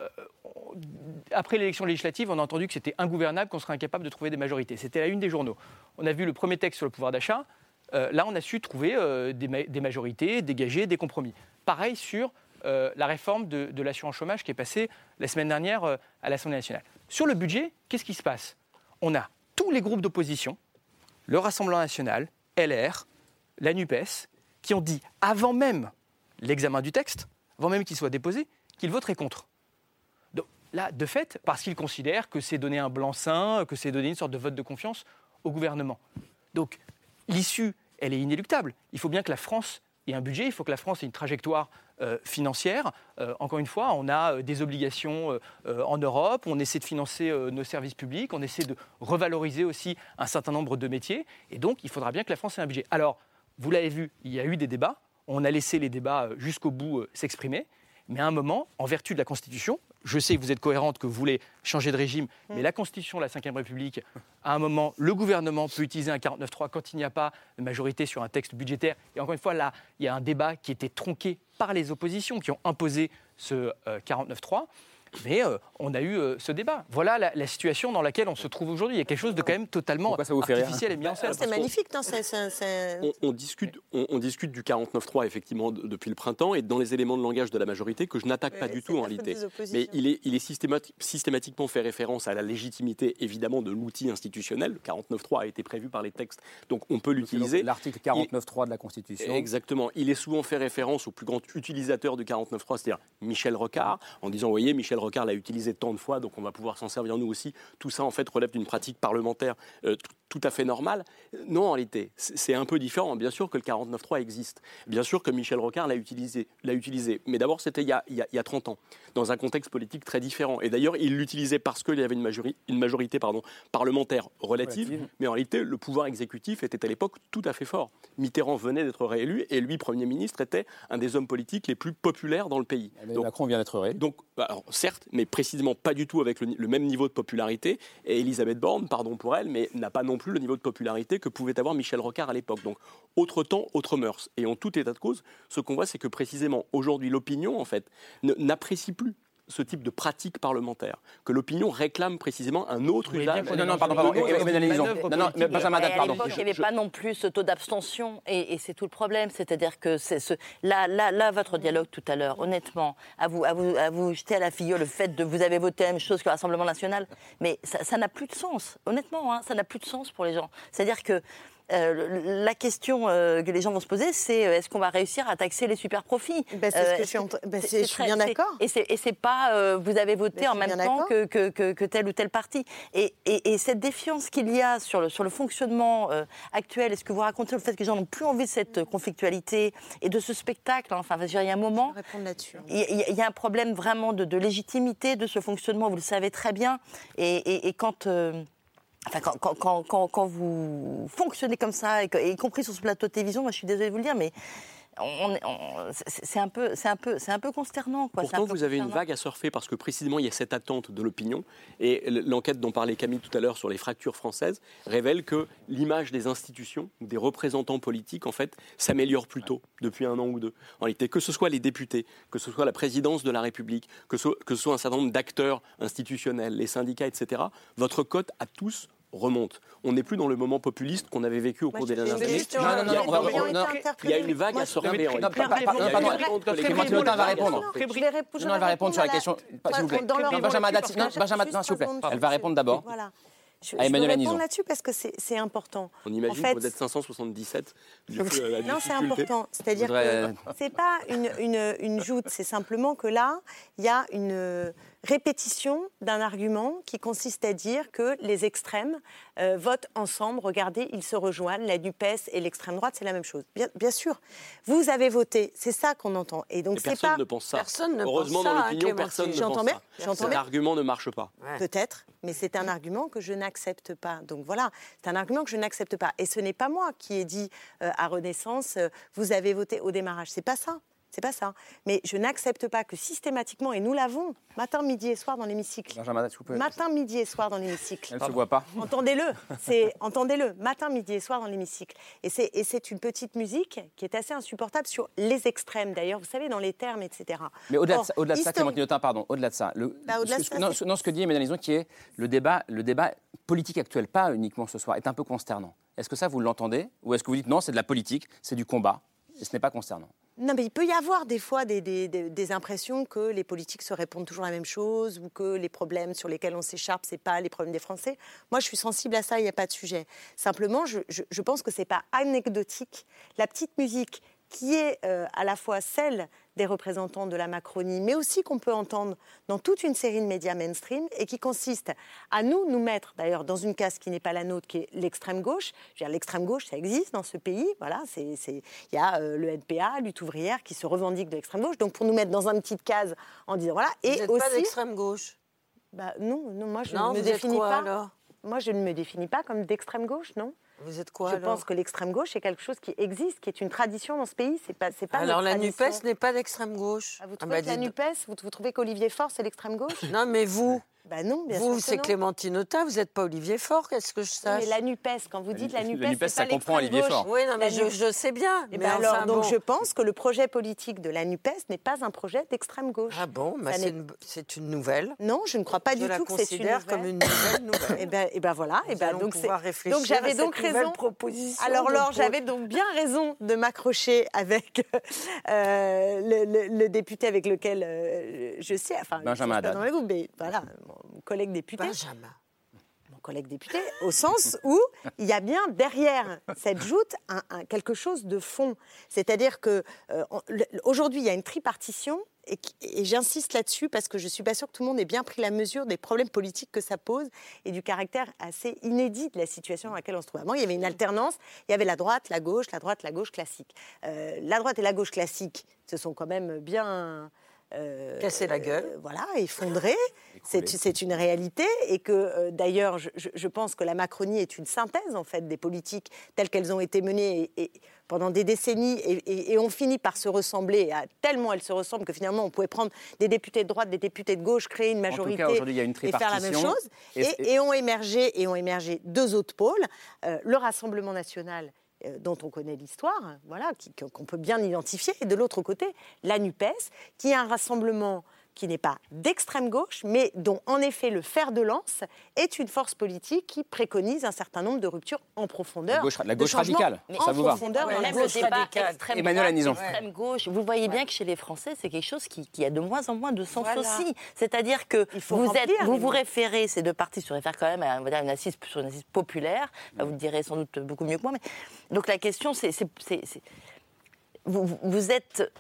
après l'élection législative, on a entendu que c'était ingouvernable, qu'on serait incapable de trouver des majorités. C'était la une des journaux. On a vu le premier texte sur le pouvoir d'achat. là, on a su trouver des, des, majorités, dégager des compromis. Pareil sur euh, la réforme de, l'assurance chômage qui est passée la semaine dernière euh, à l'Assemblée nationale. Sur le budget, qu'est-ce qui se passe? On a tous les groupes d'opposition, le Rassemblement national, LR, la NUPES, qui ont dit, avant même l'examen du texte, avant même qu'il soit déposé, qu'ils voteraient contre. Là, de fait, parce qu'ils considèrent que c'est donner un blanc-seing, que c'est donner une sorte de vote de confiance au gouvernement. Donc l'issue, elle est inéluctable. Il faut bien que la France ait un budget, il faut que la France ait une trajectoire euh, financière. Euh, encore une fois, on a euh, des obligations en Europe, on essaie de financer nos services publics, on essaie de revaloriser aussi un certain nombre de métiers, et donc il faudra bien que la France ait un budget. Alors, vous l'avez vu, il y a eu des débats, on a laissé les débats jusqu'au bout s'exprimer, mais à un moment, en vertu de la Constitution, je sais que vous êtes cohérente, que vous voulez changer de régime, mais mm. la Constitution de la Ve République, à un moment, le gouvernement peut utiliser un 49.3 quand il n'y a pas de majorité sur un texte budgétaire. Et encore une fois, là, il y a un débat qui était tronqué par les oppositions qui ont imposé ce 49.3. Mais euh, on a eu euh, ce débat. Voilà la, situation dans laquelle on se trouve aujourd'hui. Il y a quelque chose de quand même totalement artificiel et mis en scène. C'est magnifique, non on, discute, on, discute du 49.3 effectivement depuis le printemps et dans les éléments de langage de la majorité que je n'attaque pas du tout en réalité. Mais il est, il est systématiquement fait référence à la légitimité évidemment de l'outil institutionnel. Le 49.3 a été prévu par les textes, donc on peut l'utiliser. L'article 49.3 de la Constitution. Exactement. Il est souvent fait référence au plus grand utilisateur du 49.3, c'est-à-dire Michel Rocard, en disant, vous voyez, Michel Rocard l'a utilisé tant de fois, donc on va pouvoir s'en servir nous aussi. Tout ça, en fait, relève d'une pratique parlementaire euh, tout à fait normale. Non, en réalité, c'est un peu différent. Bien sûr que le 49.3 existe. Bien sûr que Michel Rocard l'a utilisé, utilisé. Mais d'abord, c'était il, il, y a 30 ans, dans un contexte politique très différent. Et d'ailleurs, il l'utilisait parce qu'il y avait une majorité, une majorité pardon, parlementaire relative, Mais en réalité, le pouvoir exécutif était à l'époque tout à fait fort. Mitterrand venait d'être réélu et lui, Premier ministre, était un des hommes politiques les plus populaires dans le pays. donc, Macron vient d'être réélu. Donc, alors, certes, mais précisément pas du tout avec le, même niveau de popularité. Et Elisabeth Borne, pardon pour elle, mais n'a pas non plus le niveau de popularité que pouvait avoir Michel Rocard à l'époque. Donc, autre temps, autre mœurs. Et en tout état de cause, ce qu'on voit, c'est que précisément aujourd'hui, l'opinion, en fait, n'apprécie plus ce type de pratique parlementaire, que l'opinion réclame précisément un autre usage. Non, non, pardon, pardon. Non, non, mais Benjamin pardon. À l'époque, il n'y avait pas non plus ce taux d'abstention, et, c'est tout le problème. C'est-à-dire que c'est ce, là, là, là, votre dialogue tout à l'heure, honnêtement, à vous, à vous, à vous jeter à la figure le fait de vous avez voté la même chose que le Rassemblement national, mais ça n'a plus de sens. Honnêtement, hein, ça n'a plus de sens pour les gens. C'est-à-dire que euh, la question euh, que les gens vont se poser, c'est euh, est-ce qu'on va réussir à taxer les super profits Ben, c'est ce que je suis en je suis bien d'accord. Et c'est pas vous avez voté Ben, en même temps que, que, que- que tel ou tel parti. Et, et- et cette défiance qu'il y a sur le, sur le fonctionnement actuel, est-ce que vous racontez le fait que les gens n'ont plus envie de cette conflictualité et de ce spectacle? Hein, Enfin, il y a un moment. là-dessus. Il y, a- il y a un problème vraiment de, de légitimité de ce fonctionnement, vous le savez très bien. Et, et- et quand. euh, Enfin, quand, quand- quand- quand- vous fonctionnez comme ça, et y compris sur ce plateau de télévision, moi je suis désolée de vous le dire, mais on, est- on- c'est un peu, c'est un peu, c'est un peu consternant. Quoi. C'est un Pourtant, peu vous avez une vague à surfer parce que précisément, il y a cette attente de l'opinion. Et l'enquête dont parlait Camille tout à l'heure sur les fractures françaises révèle que l'image des institutions des représentants politiques, en fait, s'améliore plutôt depuis un an ou deux. En réalité, que ce soit les députés, que ce soit la présidence de la République, que ce, que ce soit un certain nombre d'acteurs institutionnels, les syndicats, etc., votre cote à tous remonte. On n'est plus dans le moment populiste qu'on avait vécu au cours des dernières années. Non, non, non. Il y a une vague à se Clémentine Autain va répondre. Non, elle va répondre sur la question. S'il vous plaît. Benjamin Dati- s'il vous plaît. Elle va répondre d'abord. Voilà. Je, À je Emmanuel veux répondre là-dessus parce que c'est c'est important. On imagine En fait, que vous êtes 577. Du coup, la non, c'est difficulté. important. C'est-à-dire voudrais- que c'est pas une, une, une joute, c'est simplement que là, il y a une répétition d'un argument qui consiste à dire que les extrêmes euh, votent ensemble. Regardez, ils se rejoignent. La Dupes et l'extrême droite, c'est la même chose. Bien, bien sûr, vous avez voté. C'est ça qu'on entend. Et donc personne pas. ne pense ça. Personne ne Heureusement, pense ça, dans hein, l'opinion, personne ne pense bien, ça. j'entends Cet argument ne marche pas. Peut-être, mais c'est un argument que je n'accepte pas. Donc voilà, c'est un argument que je n'accepte pas. Et ce n'est pas moi qui ai dit euh, à Renaissance, euh, vous avez voté au démarrage. C'est pas ça. C'est pas ça. Mais je n'accepte pas que systématiquement, et nous l'avons, matin, midi et soir dans l'hémicycle. Benjamin. Matin, midi et soir dans l'hémicycle. Elle ne se voit pas. Entendez-le, c'est entendez-le, matin, midi et soir dans l'hémicycle. Et c'est et c'est une petite musique qui est assez insupportable sur les extrêmes. D'ailleurs, vous savez, dans les termes, etc. Mais au-delà de ça, au-delà de ça histori- Clémentine Autain, pardon, au-delà de ça, le, Bah, au-delà ce, de ce- ça, non, ce- non, ce que dit Emmanuel Lison, qui est le débat, le débat politique actuel, pas uniquement ce soir, est un peu consternant. Est-ce que ça, vous l'entendez? Ou est-ce que vous dites non, c'est de la politique, c'est du combat, et ce n'est pas consternant? Non, mais il peut y avoir des fois des, des- impressions que les politiques se répondent toujours la même chose ou que les problèmes sur lesquels on s'écharpe, c'est pas les problèmes des Français. Moi, je suis sensible à ça, il n'y a pas de sujet. Simplement, je, je- je pense que c'est pas anecdotique. La petite musique qui est euh, à la fois celle des représentants de la Macronie, mais aussi qu'on peut entendre dans toute une série de médias mainstream, et qui consiste à nous, nous mettre d'ailleurs dans une case qui n'est pas la nôtre, qui est l'extrême gauche. Je veux dire, L'extrême gauche, ça existe dans ce pays. Voilà, c'est, il y a euh, le NPA, lutte ouvrière, qui se revendique de l'extrême gauche. Donc pour nous mettre dans une petite case en disant voilà, et Vous n'êtes aussi pas d'extrême gauche bah, non, non, moi je Non, ne me êtes définis quoi, pas. alors? Moi, je ne me définis pas comme d'extrême gauche, non. Vous êtes quoi Je alors pense que l'extrême gauche est quelque chose qui existe, qui est une tradition dans ce pays. C'est pas, c'est pas Alors la. NUPES n'est pas d'extrême gauche. Vous Ah trouvez bah, que la NUPES, vous, vous trouvez qu'Olivier Faure, c'est l'extrême gauche? Non, mais vous Bah non, bien sûr Vous, c'est. Clémentine Autain, vous n'êtes pas Olivier Faure, qu'est-ce que je sache mais la NUPES, quand vous dites la La NUPES, NUPES, c'est ça pas comprend l'extrême Olivier gauche. Faure. Oui, non, mais La je, sais bien. Eh mais ben alors, enfin, donc bon. je pense que le projet politique de la NUPES n'est pas un projet d'extrême gauche. Ah bon, bah Ça c'est n'est- une, c'est une nouvelle. Non, je ne crois pas Je du la tout que c'est une nouvelle. comme une nouvelle nouvelle. Et ben, et ben voilà. Et ben donc c'est- pouvoir réfléchir donc j'avais donc raison. proposition Alors de Laure, j'avais donc bien raison de m'accrocher avec euh, le, député avec lequel euh, je sais, enfin Benjamin Haddad. dans le groupe, mais voilà, mon collègue député. Benjamin. Mon collègue député, au sens où il y a bien derrière cette joute un- un- quelque chose de fond. C'est-à-dire que euh, aujourd'hui, il y a une tripartition, et, j'insiste là-dessus parce que je suis pas sûre que tout le monde ait bien pris la mesure des problèmes politiques que ça pose et du caractère assez inédit de la situation dans laquelle on se trouve. Avant, il y avait une alternance, il y avait la droite, la gauche, la droite, la gauche classique. Euh, la droite et la gauche classique se sont quand même bien euh, Casser la gueule. euh, voilà, effondrés. C'est c'est une réalité et que euh, d'ailleurs, je, je- pense que la Macronie est une synthèse en fait des politiques telles qu'elles ont été menées et, et pendant des décennies et, et- et ont fini par se ressembler. À, tellement elles se ressemblent que finalement on pouvait prendre des députés de droite, des députés de gauche, créer une tout cas, majorité aujourd'hui, il y a une et faire la même chose. Et- Et, et ont émergé et ont émergé deux autres pôles Euh, le Rassemblement national dont on connaît l'histoire, voilà, qui- qu'on peut bien identifier, et de l'autre côté, la NUPES, qui est un rassemblement qui n'est pas d'extrême gauche, mais dont en effet le fer de lance est une force politique qui préconise un certain nombre de ruptures en profondeur. La gauche, la radicale, en ça vous va profondeur dans la Même le débat extrême Emmanuel droite, extrême gauche, vous voyez bien que chez les Français, c'est quelque chose qui, qui a de moins en moins de sens Voilà. aussi. C'est-à-dire que vous, remplir êtes, les vous vous référez, ces deux partis se réfèrent quand même à on va dire, une assise, sur une assise populaire. Là, vous le direz sans doute beaucoup mieux que moi. Mais... Donc la question, c'est... Vous, vous- vous êtes...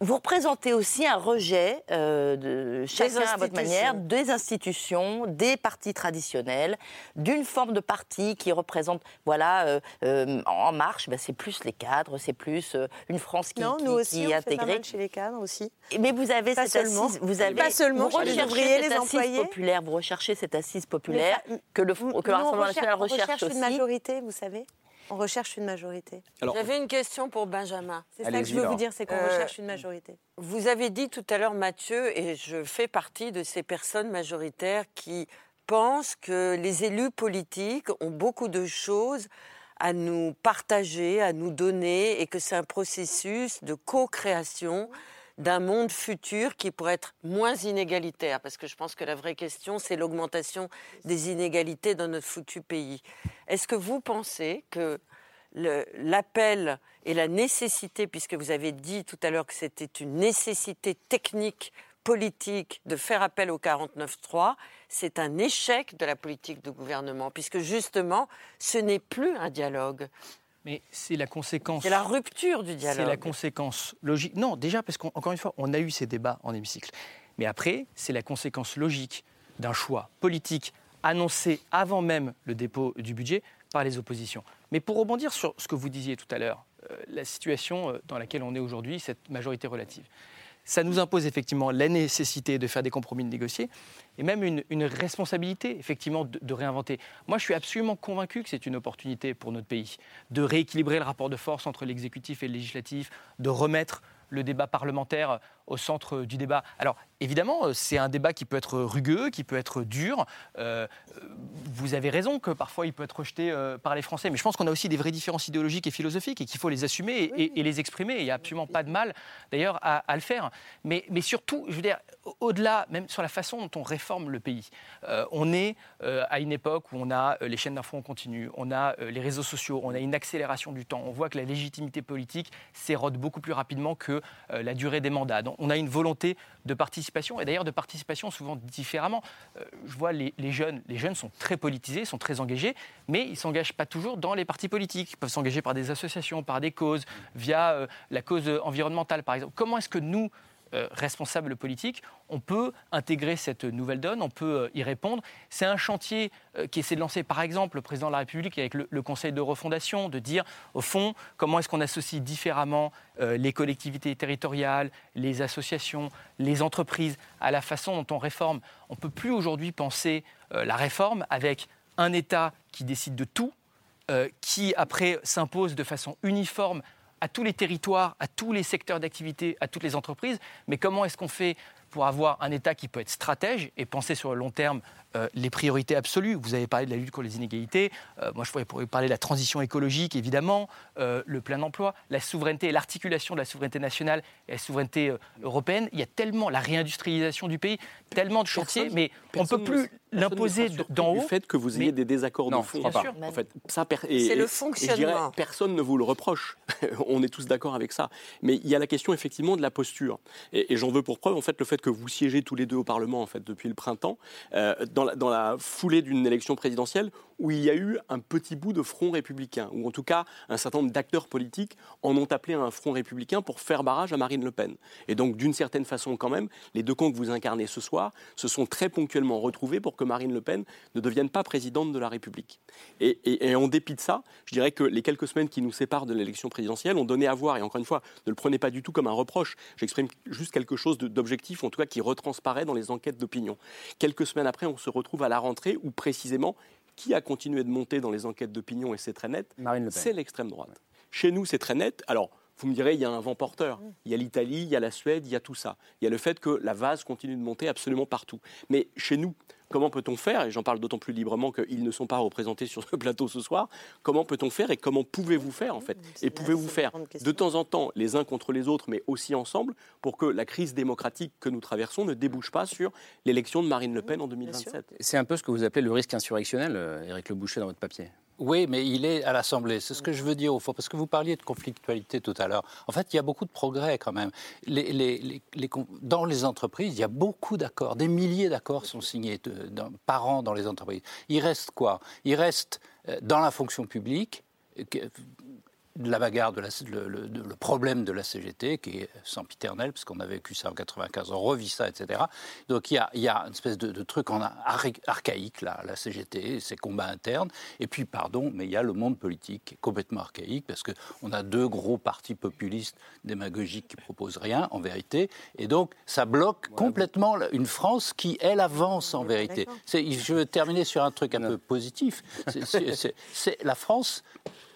Vous représentez aussi un rejet, euh, de, chacun à votre manière, des institutions, des partis traditionnels, d'une forme de parti qui représente, voilà, euh, euh, En Marche, ben, c'est plus les cadres, c'est plus une France qui, Non, qui- nous aussi, qui on est fait pas intégrée. mal chez les cadres aussi. Mais vous avez Pas cette seulement. assise, vous avez Pas seulement vous les recherchez ouvriers, cette les assise employés. populaire, vous recherchez cette assise populaire que le, que le Rassemblement recherche- national on recherche, recherche aussi. une majorité, vous savez. On recherche une majorité. Alors- J'avais une question pour Benjamin. C'est ça que je veux vous dire, c'est qu'on Euh, recherche une majorité. Vous avez dit tout à l'heure, Mathieu, et je fais partie de ces personnes majoritaires qui pensent que les élus politiques ont beaucoup de choses à nous partager, à nous donner, et que c'est un processus de co-création d'un monde futur qui pourrait être moins inégalitaire, parce que je pense que la vraie question, c'est l'augmentation des inégalités dans notre foutu pays. Est-ce que vous pensez que l'appel et la nécessité, puisque vous avez dit tout à l'heure que c'était une nécessité technique, politique, de faire appel au 49.3, c'est un échec de la politique du gouvernement, puisque justement, ce n'est plus un dialogue. Mais c'est la conséquence. C'est la rupture du C'est dialogue. la conséquence logique. Non, déjà, parce qu'encore une fois, on a eu ces débats en hémicycle. Mais après, c'est la conséquence logique d'un choix politique annoncé avant même le dépôt du budget par les oppositions. Mais pour rebondir sur ce que vous disiez tout à l'heure, euh, la situation euh, dans laquelle on est aujourd'hui, cette majorité relative, ça nous impose effectivement la nécessité de faire des compromis, de négocier, et même une, responsabilité, effectivement, de, de réinventer. Moi, je suis absolument convaincu que c'est une opportunité pour notre pays de rééquilibrer le rapport de force entre l'exécutif et le législatif, de remettre le débat parlementaire au centre du débat. Alors, évidemment, euh, c'est un débat qui peut être rugueux, qui peut être dur. Euh, vous avez raison que parfois il peut être rejeté euh, par les Français, mais je pense qu'on a aussi des vraies différences idéologiques et philosophiques et qu'il faut les assumer et, les exprimer. Il n'y a absolument pas de mal, d'ailleurs, à, le faire. Mais, surtout, je veux dire, au- au-delà, même sur la façon dont on réforme le pays, on est à une époque où on a les chaînes d'infos en continu, on a les réseaux sociaux, on a une accélération du temps. On voit que la légitimité politique s'érode beaucoup plus rapidement que la durée des mandats. On a une volonté de participation, et d'ailleurs de participation souvent différemment. Euh, je vois les, jeunes, les jeunes sont très politisés, sont très engagés, mais ils ne s'engagent pas toujours dans les partis politiques. Ils peuvent s'engager par des associations, par des causes, via euh, la cause environnementale, par exemple. Comment est-ce que nous, euh, responsables politiques, on peut intégrer cette nouvelle donne, on peut euh, y répondre. C'est un chantier euh, qui essaie de lancer, par exemple, le président de la République avec le, Conseil de refondation, de dire, au fond, comment est-ce qu'on associe différemment les collectivités territoriales, les associations, les entreprises à la façon dont on réforme. On ne peut plus aujourd'hui penser la réforme avec un État qui décide de tout, qui après s'impose de façon uniforme à tous les territoires, à tous les secteurs d'activité, à toutes les entreprises. Mais comment est-ce qu'on fait pour avoir un État qui peut être stratège et penser sur le long terme euh, les priorités absolues? Vous avez parlé de la lutte contre les inégalités. Euh, moi, je pourrais, pourrais parler de la transition écologique, évidemment, euh, le plein emploi, la souveraineté et l'articulation de la souveraineté nationale et la souveraineté européenne. Il y a tellement la réindustrialisation du pays, tellement de chantiers, mais on ne peut plus l'imposer d'en haut. Du fait que vous ayez mais- des désaccords Non, de fond. sûr. En fait, ça, C'est le et- et je dirais, fonctionnement. personne ne vous le reproche. On est tous d'accord avec ça. Mais il y a la question effectivement de la posture. Et, et j'en veux pour preuve en fait le fait que vous siégez tous les deux au Parlement en fait depuis le printemps, euh, dans, la, dans la foulée d'une élection présidentielle où il y a eu un petit bout de front républicain, ou en tout cas un certain nombre d'acteurs politiques en ont appelé à un front républicain pour faire barrage à Marine Le Pen. Et donc d'une certaine façon quand même, les deux camps que vous incarnez ce soir se sont très ponctuellement retrouvés pour que Marine Le Pen ne devienne pas présidente de la République. Et, en dépit de ça, je dirais que les quelques semaines qui nous séparent de l'élection présidentielle ont donné à voir, et encore une fois, ne le prenez pas du tout comme un reproche, j'exprime juste quelque chose d'objectif, en tout cas qui retransparaît dans les enquêtes d'opinion. Quelques semaines après, on se retrouve à la rentrée où précisément, qui a continué de monter dans les enquêtes d'opinion, et c'est très net, c'est l'extrême droite. Chez nous, c'est très net. Alors, vous me direz, il y a un vent porteur. Il y a l'Italie, il y a la Suède, il y a tout ça. Il y a le fait que la vase continue de monter absolument partout. Mais chez nous, comment peut-on faire, et j'en parle d'autant plus librement qu'ils ne sont pas représentés sur ce plateau ce soir, comment peut-on faire et comment pouvez-vous faire en fait Et pouvez-vous faire de temps en temps les uns contre les autres, mais aussi ensemble, pour que la crise démocratique que nous traversons ne débouche pas sur l'élection de Marine Le Pen en 2027 C'est un peu ce que vous appelez le risque insurrectionnel, euh, Éric Le Boucher, dans votre papier. Oui, mais il est à l'Assemblée. C'est ce que je veux dire au fond, parce que vous parliez de conflictualité tout à l'heure. En fait, il y a beaucoup de progrès quand même. dans les entreprises, il y a beaucoup d'accords. Des milliers d'accords sont signés par an dans les entreprises. Il reste quoi? Il reste euh, dans la fonction publique la bagarre, de le, problème de la CGT, qui est sempiternel, parce qu'on a vécu ça en 95, on revit ça, etc. Donc il y a, une espèce de, truc en archaïque, là, la CGT, ses combats internes. Et puis, pardon, mais il y a le monde politique qui est complètement archaïque, parce qu'on a deux gros partis populistes démagogiques qui proposent rien, en vérité. Et donc, ça bloque complètement une France qui, elle, avance en vérité. Je veux terminer sur un truc un peu positif. C'est la France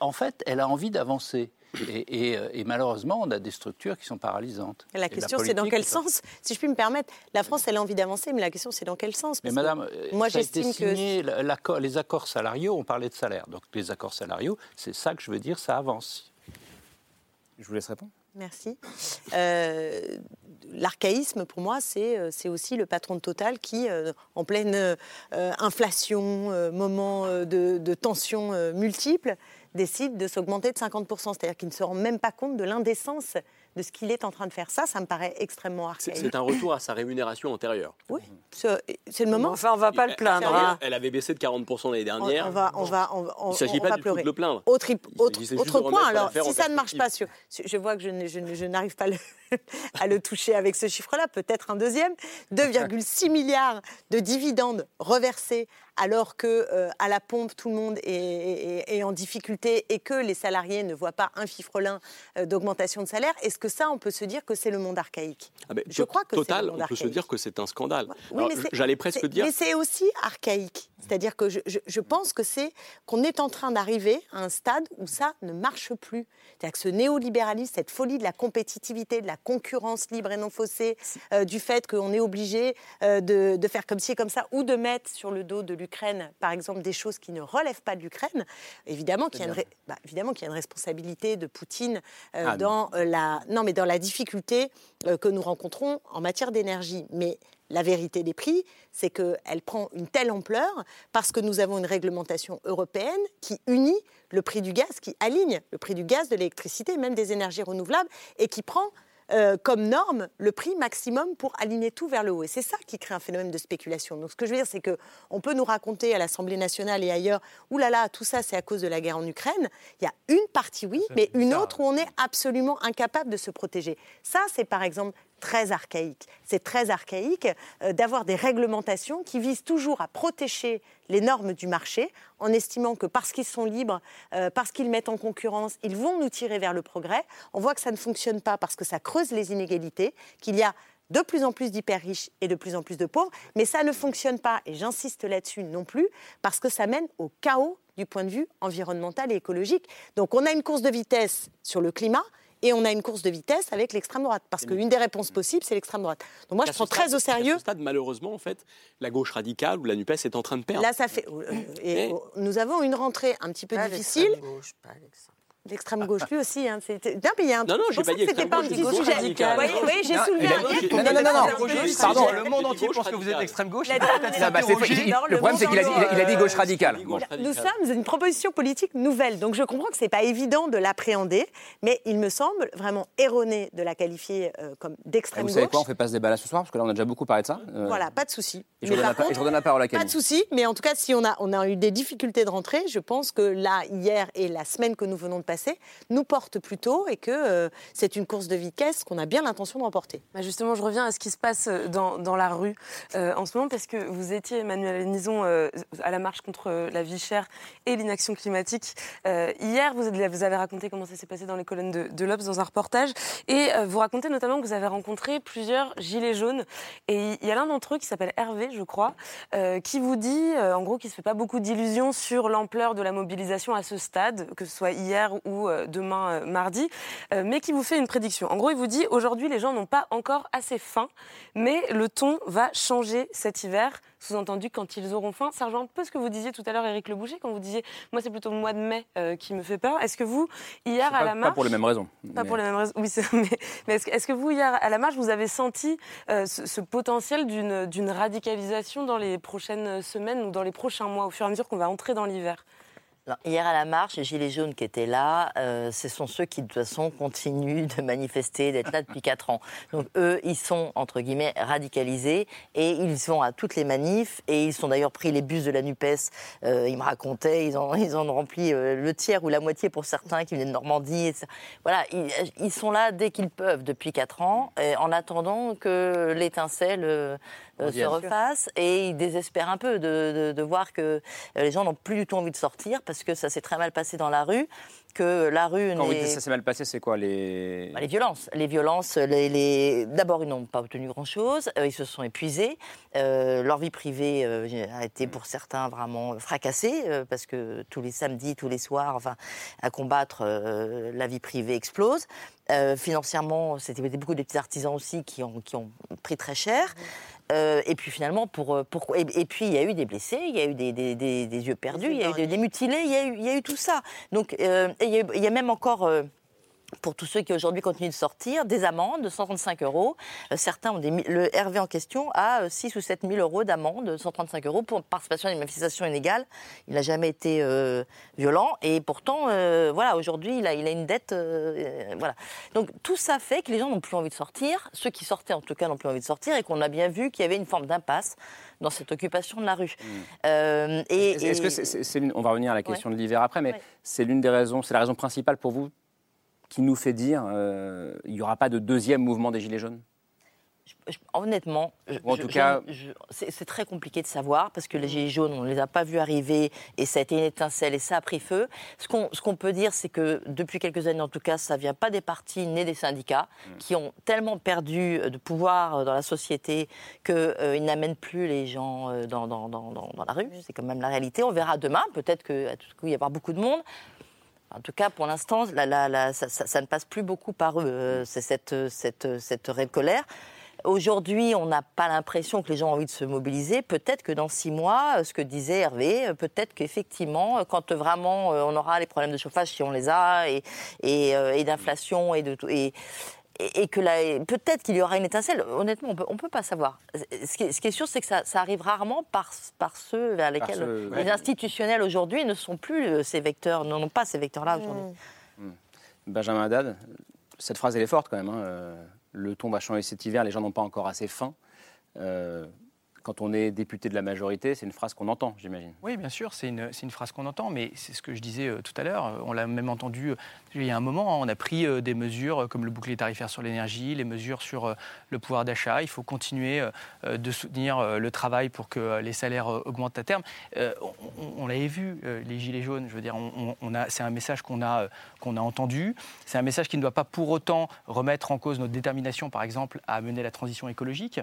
en fait, elle a envie d'avancer. Euh, et, malheureusement, on a des structures qui sont paralysantes. la question, c'est dans quel sens? Si je puis me permettre, la France, elle a envie d'avancer, mais la question, c'est dans quel sens? Mais madame, euh, moi, j'estime que. les accords salariaux, on parlait de salaire. Donc, les accords salariaux, c'est ça que je veux dire, ça avance. Je vous laisse répondre. Merci. Euh, l'archaïsme, pour moi, c'est aussi le patron de Total qui, en pleine inflation, moment de, de tensions multiples, décide de s'augmenter de 50%. C'est-à-dire qu'il ne se rend même pas compte de l'indécence de ce qu'il est en train de faire. Ça, ça me paraît extrêmement archaïque. C'est un retour à sa rémunération antérieure. Oui, c'est le moment. Enfin, on ne va pas le plaindre. Hein. Elle avait baissé de 40% l'année dernière. On, va, on va, on, Il ne s'agit pas du tout de le plaindre. Autre, autre, point, alors, si ça ne marche pas, sur, je vois que je, n'arrive pas à le toucher avec ce chiffre-là, peut-être un deuxième, 2,6 milliards de dividendes reversés alors que euh, à la pompe tout le monde est, en difficulté et que les salariés ne voient pas un fifrelin euh, d'augmentation de salaire, est-ce que ça, on peut se dire que c'est le monde archaïque? Ah ben, Je crois que total, le monde on peut se dire que c'est un scandale. J'allais presque dire. Mais c'est aussi archaïque. C'est-à-dire que je, pense que c'est qu'on est en train d'arriver à un stade où ça ne marche plus. C'est-à-dire que ce néolibéralisme, cette folie de la compétitivité, de la concurrence libre et non faussée, euh, du fait qu'on est obligé de, de, faire comme ci et comme ça, ou de mettre sur le dos de l'Ukraine, par exemple, des choses qui ne relèvent pas de l'Ukraine, évidemment qu'il y, bah, évidemment qu'il y a une responsabilité de Poutine euh, ah, dans, euh, la, non, mais dans la difficulté euh, que nous rencontrons en matière d'énergie. Mais la vérité des prix, c'est qu'elle prend une telle ampleur parce que nous avons une réglementation européenne qui unit le prix du gaz, qui aligne le prix du gaz, de l'électricité, même des énergies renouvelables, et qui prend euh, comme norme le prix maximum pour aligner tout vers le haut. Et c'est ça qui crée un phénomène de spéculation. Donc ce que je veux dire, c'est qu'on peut nous raconter à l'Assemblée nationale et ailleurs, oulala, là là, tout ça c'est à cause de la guerre en Ukraine. Il y a une partie oui, mais une autre où on est absolument incapable de se protéger. Ça, c'est par exemple très archaïque. C'est très archaïque euh, d'avoir des réglementations qui visent toujours à protéger les normes du marché en estimant que parce qu'ils sont libres, euh, parce qu'ils mettent en concurrence, ils vont nous tirer vers le progrès. On voit que ça ne fonctionne pas parce que ça creuse les inégalités, qu'il y a de plus en plus d'hyper riches et de plus en plus de pauvres, mais ça ne fonctionne pas, et j'insiste là-dessus non plus, parce que ça mène au chaos du point de vue environnemental et écologique. Donc on a une course de vitesse sur le climat, et on a une course de vitesse avec l'extrême droite. Parce qu'une des réponses possibles, c'est l'extrême droite. Donc moi, je prends très au sérieux. À ce stade, malheureusement, en fait, la gauche radicale ou la NUPES est en train de perdre. Là, ça fait. Euh, et nous avons une rentrée un petit peu difficile. Gauche, pas L'extrême gauche, lui aussi. Hein. Non, mais il y a un Non, non, j'ai pas dit C'était pas un petit sujet. Oui, oui j'ai soulevé un Non, non, non, non. Pardon, le monde entier pense que vous êtes extrême gauche. Le problème, c'est qu'il a dit gauche radicale. Nous sommes une proposition politique nouvelle. Donc je comprends que ce n'est pas évident de l'appréhender, mais il me semble vraiment erroné de la qualifier euh, comme d'extrême gauche. Vous savez quoi On fait pas ce débat là ce soir, parce que là, on a déjà beaucoup parlé de ça. Euh, voilà, pas de souci. je redonne la parole à Camille. Pas de souci, mais en tout cas, si on a eu des difficultés de rentrée, je pense que là, hier et la semaine que nous venons de passer, nous porte plutôt et que euh, c'est une course de vitesse qu'on a bien l'intention de remporter. Bah, justement, je reviens à ce qui se passe euh, dans, dans la rue euh, en ce moment parce que vous étiez, Emmanuel Nison, à la marche contre la vie chère et l'inaction climatique. hier, vous, vous, avez raconté comment ça s'est passé dans les colonnes de, de l'Obs dans un reportage et vous racontez notamment que vous avez rencontré plusieurs gilets jaunes et il y a l'un d'entre eux qui s'appelle Hervé, je crois, qui vous dit, en gros, qu'il ne se fait pas beaucoup d'illusions sur l'ampleur de la mobilisation à ce stade, que ce soit hier ou demain mardi, mais qui vous fait une prédiction. En gros, il vous dit aujourd'hui, les gens n'ont pas encore assez faim, mais le ton va changer cet hiver. Sous-entendu, quand ils auront faim, ça rejoint un peu ce que vous disiez tout à l'heure, Éric Le Boucher, quand vous disiez, moi c'est plutôt le mois de mai qui me fait peur. Est-ce que vous, hier à la marche... Pas pour les mêmes raisons. Pas pour les mêmes raisons, oui, mais, mais est-ce que, vous, hier à la marche, vous avez senti ce, ce potentiel d'une radicalisation dans les prochaines semaines ou dans les prochains mois, au fur et à mesure qu'on va entrer dans l'hiver? Hier à la marche, les Gilets jaunes qui étaient là, euh, ce sont ceux qui de toute façon continuent de manifester, d'être là depuis 4 ans. Donc eux, ils sont entre guillemets radicalisés et ils vont à toutes les manifs et ils sont d'ailleurs pris les bus de la Nupes. Euh, ils me racontaient, ils ont ils ont rempli euh, le tiers ou la moitié pour certains qui viennent de Normandie. Voilà, ils, sont là dès qu'ils peuvent depuis 4 ans, en attendant que l'étincelle se refasse et ils désespèrent un peu de, de voir que les gens n'ont plus du tout envie de sortir parce que ça s'est très mal passé dans la rue, que la rue. Quand vous dites ça s'est mal passé, c'est quoi les bah, les violences, les violences. Les, D'abord, ils n'ont pas obtenu grand-chose. Euh, ils se sont épuisés. Euh, leur vie privée euh, a été pour certains vraiment fracassée parce que tous les samedis, tous les soirs, enfin, à combattre, la vie privée explose. financièrement, c'était beaucoup de petits artisans aussi qui ont, qui ont pris très cher. Euh, et puis finalement, pour, euh, pour et, puis il y a eu des blessés, il y a eu des, des, des, yeux perdus, il y a eu des, mutilés, il y a eu, il y a eu tout ça. Donc euh, il, y a, il, y a, même encore pour tous ceux qui aujourd'hui continuent de sortir, des amendes de 135 euros. Euh, certains ont des, le RV en question a 6 euh, ou 7 000 euros d'amende, de 135 euros pour participation à une manifestation inégale. Il n'a jamais été euh, violent et pourtant, voilà, aujourd'hui, il a, il a une dette. voilà. Donc tout ça fait que les gens n'ont plus envie de sortir. Ceux qui sortaient, en tout cas, n'ont plus envie de sortir et qu'on a bien vu qu'il y avait une forme d'impasse dans cette occupation de la rue. Mmh. et, est-ce que c'est, on va revenir à la question de l'hiver après, mais c'est l'une des raisons, c'est la raison principale pour vous qui nous fait dire qu'il euh, n'y aura pas de deuxième mouvement des Gilets jaunes? Honnêtement, en tout cas, c'est très compliqué de savoir parce que les gilets jaunes, on ne les a pas vus arriver et ça a été une étincelle et ça a pris feu. Ce qu'on peut dire, c'est que depuis quelques années, en tout cas, ça ne vient pas des partis ni des syndicats mm. qui ont tellement perdu de pouvoir dans la société qu'ils euh, n'amènent plus les gens euh, dans, dans, dans, dans la rue. C'est quand même la réalité. On verra demain. Peut-être qu'à tout coup, il y avoir beaucoup de monde. En tout cas, pour l'instant, ça, ne passe plus beaucoup par eux, euh, c'est cette, cette, cette de colère. Aujourd'hui, on n'a pas l'impression que les gens ont envie de se mobiliser. Peut-être que dans six mois, euh, ce que disait Hervé, euh, peut-être qu'effectivement, quand vraiment on aura les problèmes de chauffage, si on les a, et, et, d'inflation et de tout, et, et, que peut-être qu'il y aura une étincelle. Honnêtement, on ne peut pas savoir. Ce qui, est, sûr, c'est que ça, arrive rarement par, par ceux vers lesquels les institutionnels aujourd'hui ne sont plus euh, ces vecteurs, n'ont pas ces vecteurs-là aujourd'hui. Mmh. Mmh. Benjamin Haddad, cette phrase, elle est forte quand même. Hein. Euh, le ton va changer cet hiver, les gens n'ont pas encore assez faim. Euh, quand on est député de la majorité, c'est une phrase qu'on entend, j'imagine. Oui, bien sûr, c'est une, une, phrase qu'on entend, mais c'est ce que je disais euh, tout à l'heure. On l'a même entendu euh, il y a un moment. On a pris euh, des mesures comme le bouclier tarifaire sur l'énergie, les mesures sur le pouvoir d'achat. Il faut continuer de soutenir le travail pour que les salaires augmentent à terme. On, l'avait vu, les gilets jaunes. Je veux dire, c'est un message qu'on a, qu'on a entendu. C'est un message qui ne doit pas pour autant remettre en cause notre détermination, par exemple, à mener la transition écologique.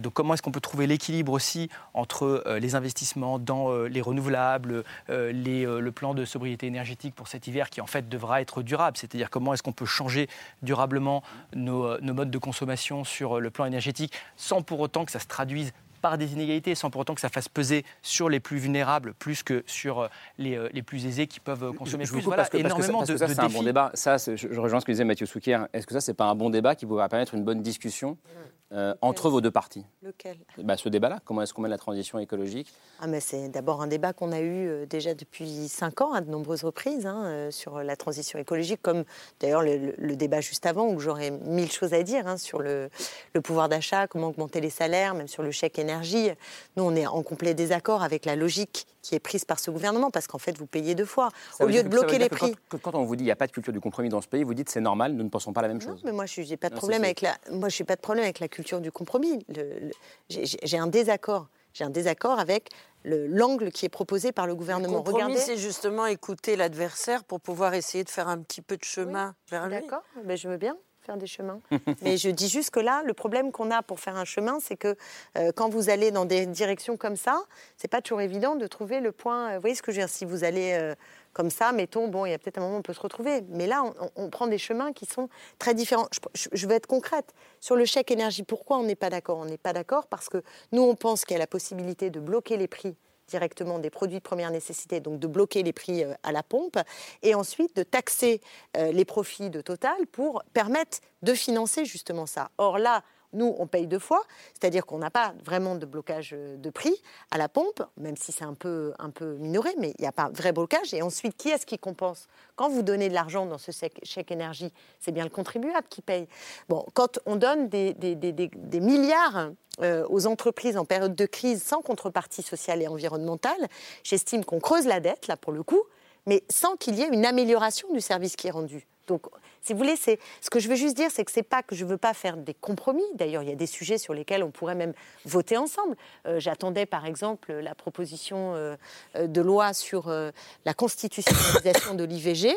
donc, comment est-ce qu'on peut trouver l'équilibre aussi entre euh, les investissements dans euh, les renouvelables, euh, les, le plan de sobriété énergétique pour cet hiver qui en fait devra être durable, c'est-à-dire comment est-ce qu'on peut changer durablement nos, nos modes de consommation sur le plan énergétique sans pour autant que ça se traduise par des inégalités, sans pour autant que ça fasse peser sur les plus vulnérables plus que sur les, les plus aisés qui peuvent consommer plus. Voilà, énormément de, ça, c'est un bon débat. Ça, je rejoins ce que disait Mathieu Souquier. Est-ce que ça, c'est pas un bon débat qui pourrait permettre une bonne discussion euh, entre vos deux partis Lequel bah, Ce débat-là, comment est-ce qu'on mène la transition écologique ah, mais C'est d'abord un débat qu'on a eu euh, déjà depuis cinq ans à de nombreuses reprises hein, euh, sur la transition écologique, comme d'ailleurs le, débat juste avant où j'aurais mille choses à dire hein, sur le, le pouvoir d'achat, comment augmenter les salaires, même sur le chèque énergie. Nous, on est en complet désaccord avec la logique qui est prise par ce gouvernement parce qu'en fait, vous payez deux fois. Au lieu de bloquer les prix. Quand, on vous dit qu'il n'y a pas de culture du compromis dans ce pays, vous dites c'est normal, nous ne pensons pas la même chose. mais moi, je n'ai pas de problème avec la. Moi, je n'ai pas de problème avec la culture du compromis. J'ai un désaccord. J'ai un désaccord avec l'angle qui est proposé par le gouvernement. Le compromis, c'est justement écouter l'adversaire pour pouvoir essayer de faire un petit peu de chemin vers lui. D'accord, mais je veux bien. Faire des chemins. Mais je dis juste que là, le problème qu'on a pour faire un chemin, c'est que euh, quand vous allez dans des directions comme ça, c'est pas toujours évident de trouver le point. euh, vous voyez ce que je veux dire Si vous allez euh, comme ça, mettons, bon, il y a peut-être un moment où on peut se retrouver. Mais là, on, on prend des chemins qui sont très différents. Je, je- je vais être concrète. Sur le chèque énergie, pourquoi on n'est pas d'accord? On n'est pas d'accord parce que nous, on pense qu'il y a la possibilité de bloquer les prix directement des produits de première nécessité, donc de bloquer les prix euh, à la pompe, et ensuite de taxer euh, les profits de Total pour permettre de financer justement ça. Or là, nous, on paye deux fois, c'est-à-dire qu'on n'a pas vraiment de blocage euh, de prix à la pompe, même si c'est un peu, un peu minoré, mais il n'y a pas vrai blocage. Et ensuite, qui est-ce qui compense? Quand vous donnez de l'argent dans ce chèque, énergie, c'est bien le contribuable qui paye. Bon, quand on donne des milliards euh, aux entreprises en période de crise sans contrepartie sociale et environnementale, j'estime qu'on creuse la dette, là, pour le coup, mais sans qu'il y ait une amélioration du service qui est rendu. Donc, si vous voulez, c'est ce que je veux juste dire, c'est que c'est pas que je veux pas faire des compromis. D'ailleurs, il y a des sujets sur lesquels on pourrait même voter ensemble. Euh, J'attendais, par exemple, la proposition euh, euh, de loi sur euh, la constitutionnalisation de l'IVG.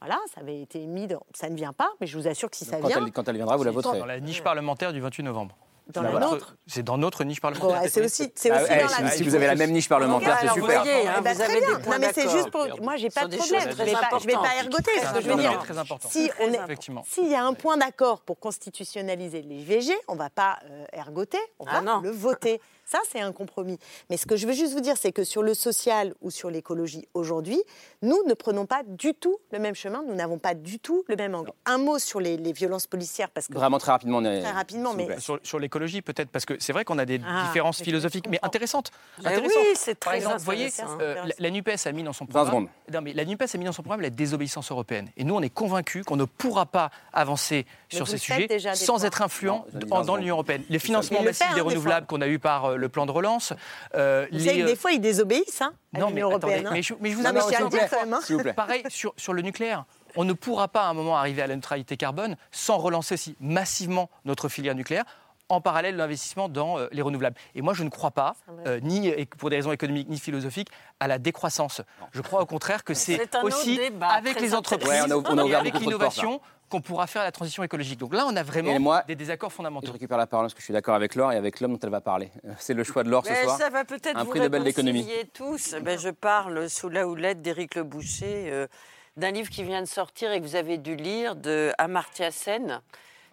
Voilà, ça avait été mis dans... Ça ne vient pas, mais je vous assure que si ça Quand vient... elle, quand elle viendra, vous la voterez. Dans la niche parlementaire du 28 novembre. Dans C'est la notre- nôtre C'est dans notre niche parlementaire. Bon, c'est aussi, c'est Ah aussi dans si- la si vous avez la même niche parlementaire, c'est super. voyez, hein, Eh ben, vous très avez bien. des points Non, mais c'est juste pour. Moi, j'ai pas de problème. Je vais pas, je vais pas ergoter. Ce que je veux Non, dire, non, très important. si on est, Effectivement. s'il y a un point d'accord pour constitutionnaliser l'IVG, on va pas euh, ergoter, on va Ah non. le voter. Ça, c'est un compromis. Mais ce que je veux juste vous dire, c'est que sur le social ou sur l'écologie aujourd'hui, nous ne prenons pas du tout le même chemin. Nous n'avons pas du tout le même angle. Un mot sur les, les violences policières, parce que Vraiment très rapidement. très rapidement, mais. Sur, sur l'écologie, peut-être, parce que c'est vrai qu'on a des Ah, différences philosophiques, mais intéressantes. Mais Intéressantes. oui, c'est Par très exemple, vous voyez, intéressant. euh, la, la NUPES a mis dans son 20 programme. secondes. Non, mais la NUPES a mis dans son programme la désobéissance européenne. Et nous, on est convaincus qu'on ne pourra pas avancer sur ces sujets sans être influent Non, dans, 20 dans secondes. l'Union européenne. Les financements le massifs fait, hein, des renouvelables qu'on a eu par euh, le plan de relance. euh, vous savez que des fois, ils désobéissent hein, à non, mais l'Union attendez, européenne. hein. mais je, mais je vous Non, mais dire plaît. quand même. hein. S'il vous plaît. Pareil, sur, sur le nucléaire, on ne pourra pas à un moment arriver à la neutralité carbone sans relancer aussi massivement notre filière nucléaire en parallèle de l'investissement dans euh, les renouvelables. Et moi, je ne crois pas, euh, ni pour des raisons économiques ni philosophiques, à la décroissance. Je crois au contraire que c'est aussi débat, avec les entreprises Ouais, on a- on a et avec de l'innovation qu'on pourra faire la transition écologique. Donc là, on a vraiment moi, des désaccords Je fondamentaux. récupère la parole parce que je suis d'accord avec Laure et avec l'homme dont elle va parler. C'est le choix de Laure ce soir. ça va peut-être Un vous prix Nobel d'économie. réconcilier tous. Ben, je parle sous la houlette d'Éric Le Boucher euh, d'un livre qui vient de sortir et que vous avez dû lire de Amartya Sen.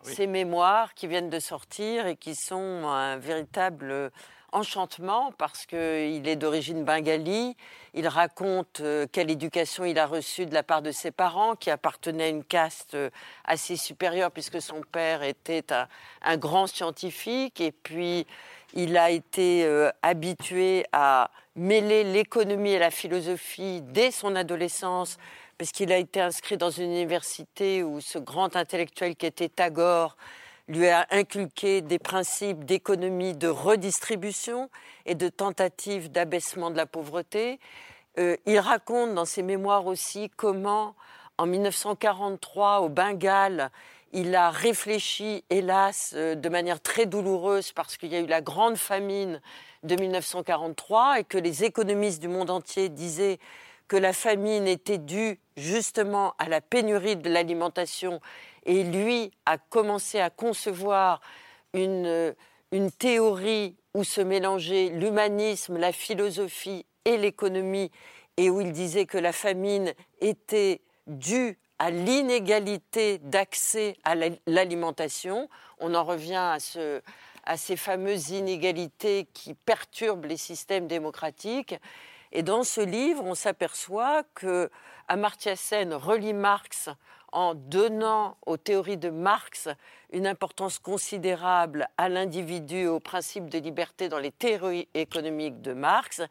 Ses mémoires qui viennent de sortir et qui sont un véritable enchantement parce qu'il est d'origine bengali. Il raconte euh, quelle éducation il a reçue de la part de ses parents, qui appartenaient à une caste euh, assez supérieure puisque son père était un, un grand scientifique. Et puis, il a été euh, habitué à mêler l'économie et la philosophie dès son adolescence, parce qu'il a été inscrit dans une université où ce grand intellectuel qui était Tagore lui a inculqué des principes d'économie de redistribution et de tentative d'abaissement de la pauvreté. Euh, il raconte dans ses mémoires aussi comment, en 1943, au Bengale, il a réfléchi, hélas, euh, de manière très douloureuse, parce qu'il y a eu la grande famine de 1943 et que les économistes du monde entier disaient que la famine était due justement à la pénurie de l'alimentation. Et lui a commencé à concevoir une, euh, une théorie où se mélangeait l'humanisme, la philosophie et l'économie, et où il disait que la famine était due à l'inégalité d'accès à la- l'alimentation. On en revient à ces fameuses inégalités qui perturbent les systèmes démocratiques. Et dans ce livre, on s'aperçoit que Amartya Sen relie Marx en donnant aux théories de Marx une importance considérable à l'individu et au principe de liberté dans les théories économiques de Marx.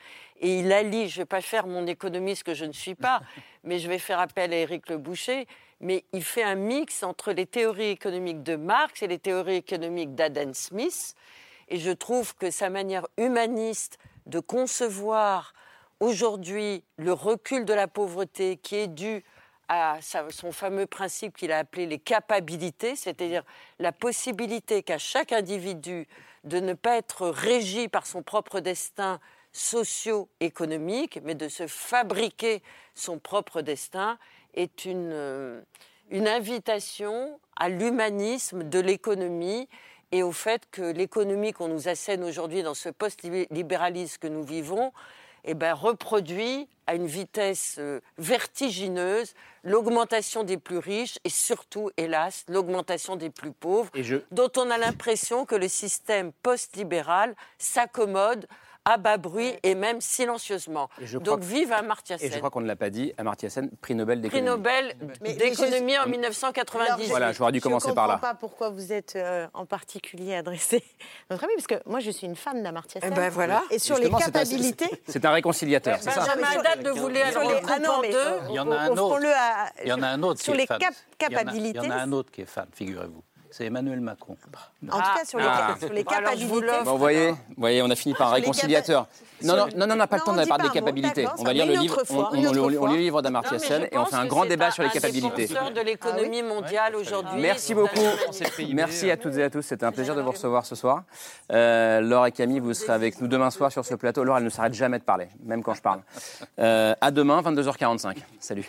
Et il allie, je ne vais pas faire mon économiste que je ne suis pas, mais je vais faire appel à Éric Le Boucher, mais il fait un mix entre les théories économiques de Marx et les théories économiques d'Adam Smith. Et je trouve que sa manière humaniste de concevoir aujourd'hui le recul de la pauvreté qui est dû à son fameux principe qu'il a appelé les capabilités, c'est-à-dire la possibilité qu'a chaque individu de ne pas être régi par son propre destin socio-économique, mais de se fabriquer son propre destin, est une, euh, une invitation à l'humanisme de l'économie et au fait que l'économie qu'on nous assène aujourd'hui dans ce post-libéralisme que nous vivons eh ben, reproduit à une vitesse euh, vertigineuse l'augmentation des plus riches et surtout, hélas, l'augmentation des plus pauvres, dont on a l'impression que le système post-libéral s'accommode à bas bruit et même silencieusement. Donc vive Amartya Sen. Et je crois qu'on ne l'a pas dit, Amartya Sen, prix Nobel d'économie. Prix Nobel d'économie en 1990. Voilà, j'aurais dû commencer par là. Je ne comprends pas pourquoi vous êtes euh, en particulier adressé à notre ami, parce que moi je suis une fan d'Amartya Sen. Et, ben voilà. et sur les capacités... C'est un réconciliateur, c'est ça Benjamin de sur les... ah non, mais, Il y en a un autre. Il y en a un autre sur qui les est fan. capacités. Il y en a un autre qui est fan, figurez-vous c'est Emmanuel Macron. En tout cas, sur les, Ah. sur les vous capacités. Bon, vous voyez, vous voyez, on a fini par un réconciliateur. Non, non, non, non, on n'a pas le temps on de parler des capacités. On va lire le livre, on, lit le livre d'Amartya Sen et on fait un grand débat sur les capacités. de l'économie mondiale aujourd'hui. Merci beaucoup. Merci à toutes et à tous. C'était un plaisir de vous recevoir ce soir. Euh, Laure et Camille, vous serez avec nous demain soir sur ce plateau. Laure, elle ne s'arrête jamais de parler, même quand je parle. Euh, à demain, 22h45. Salut.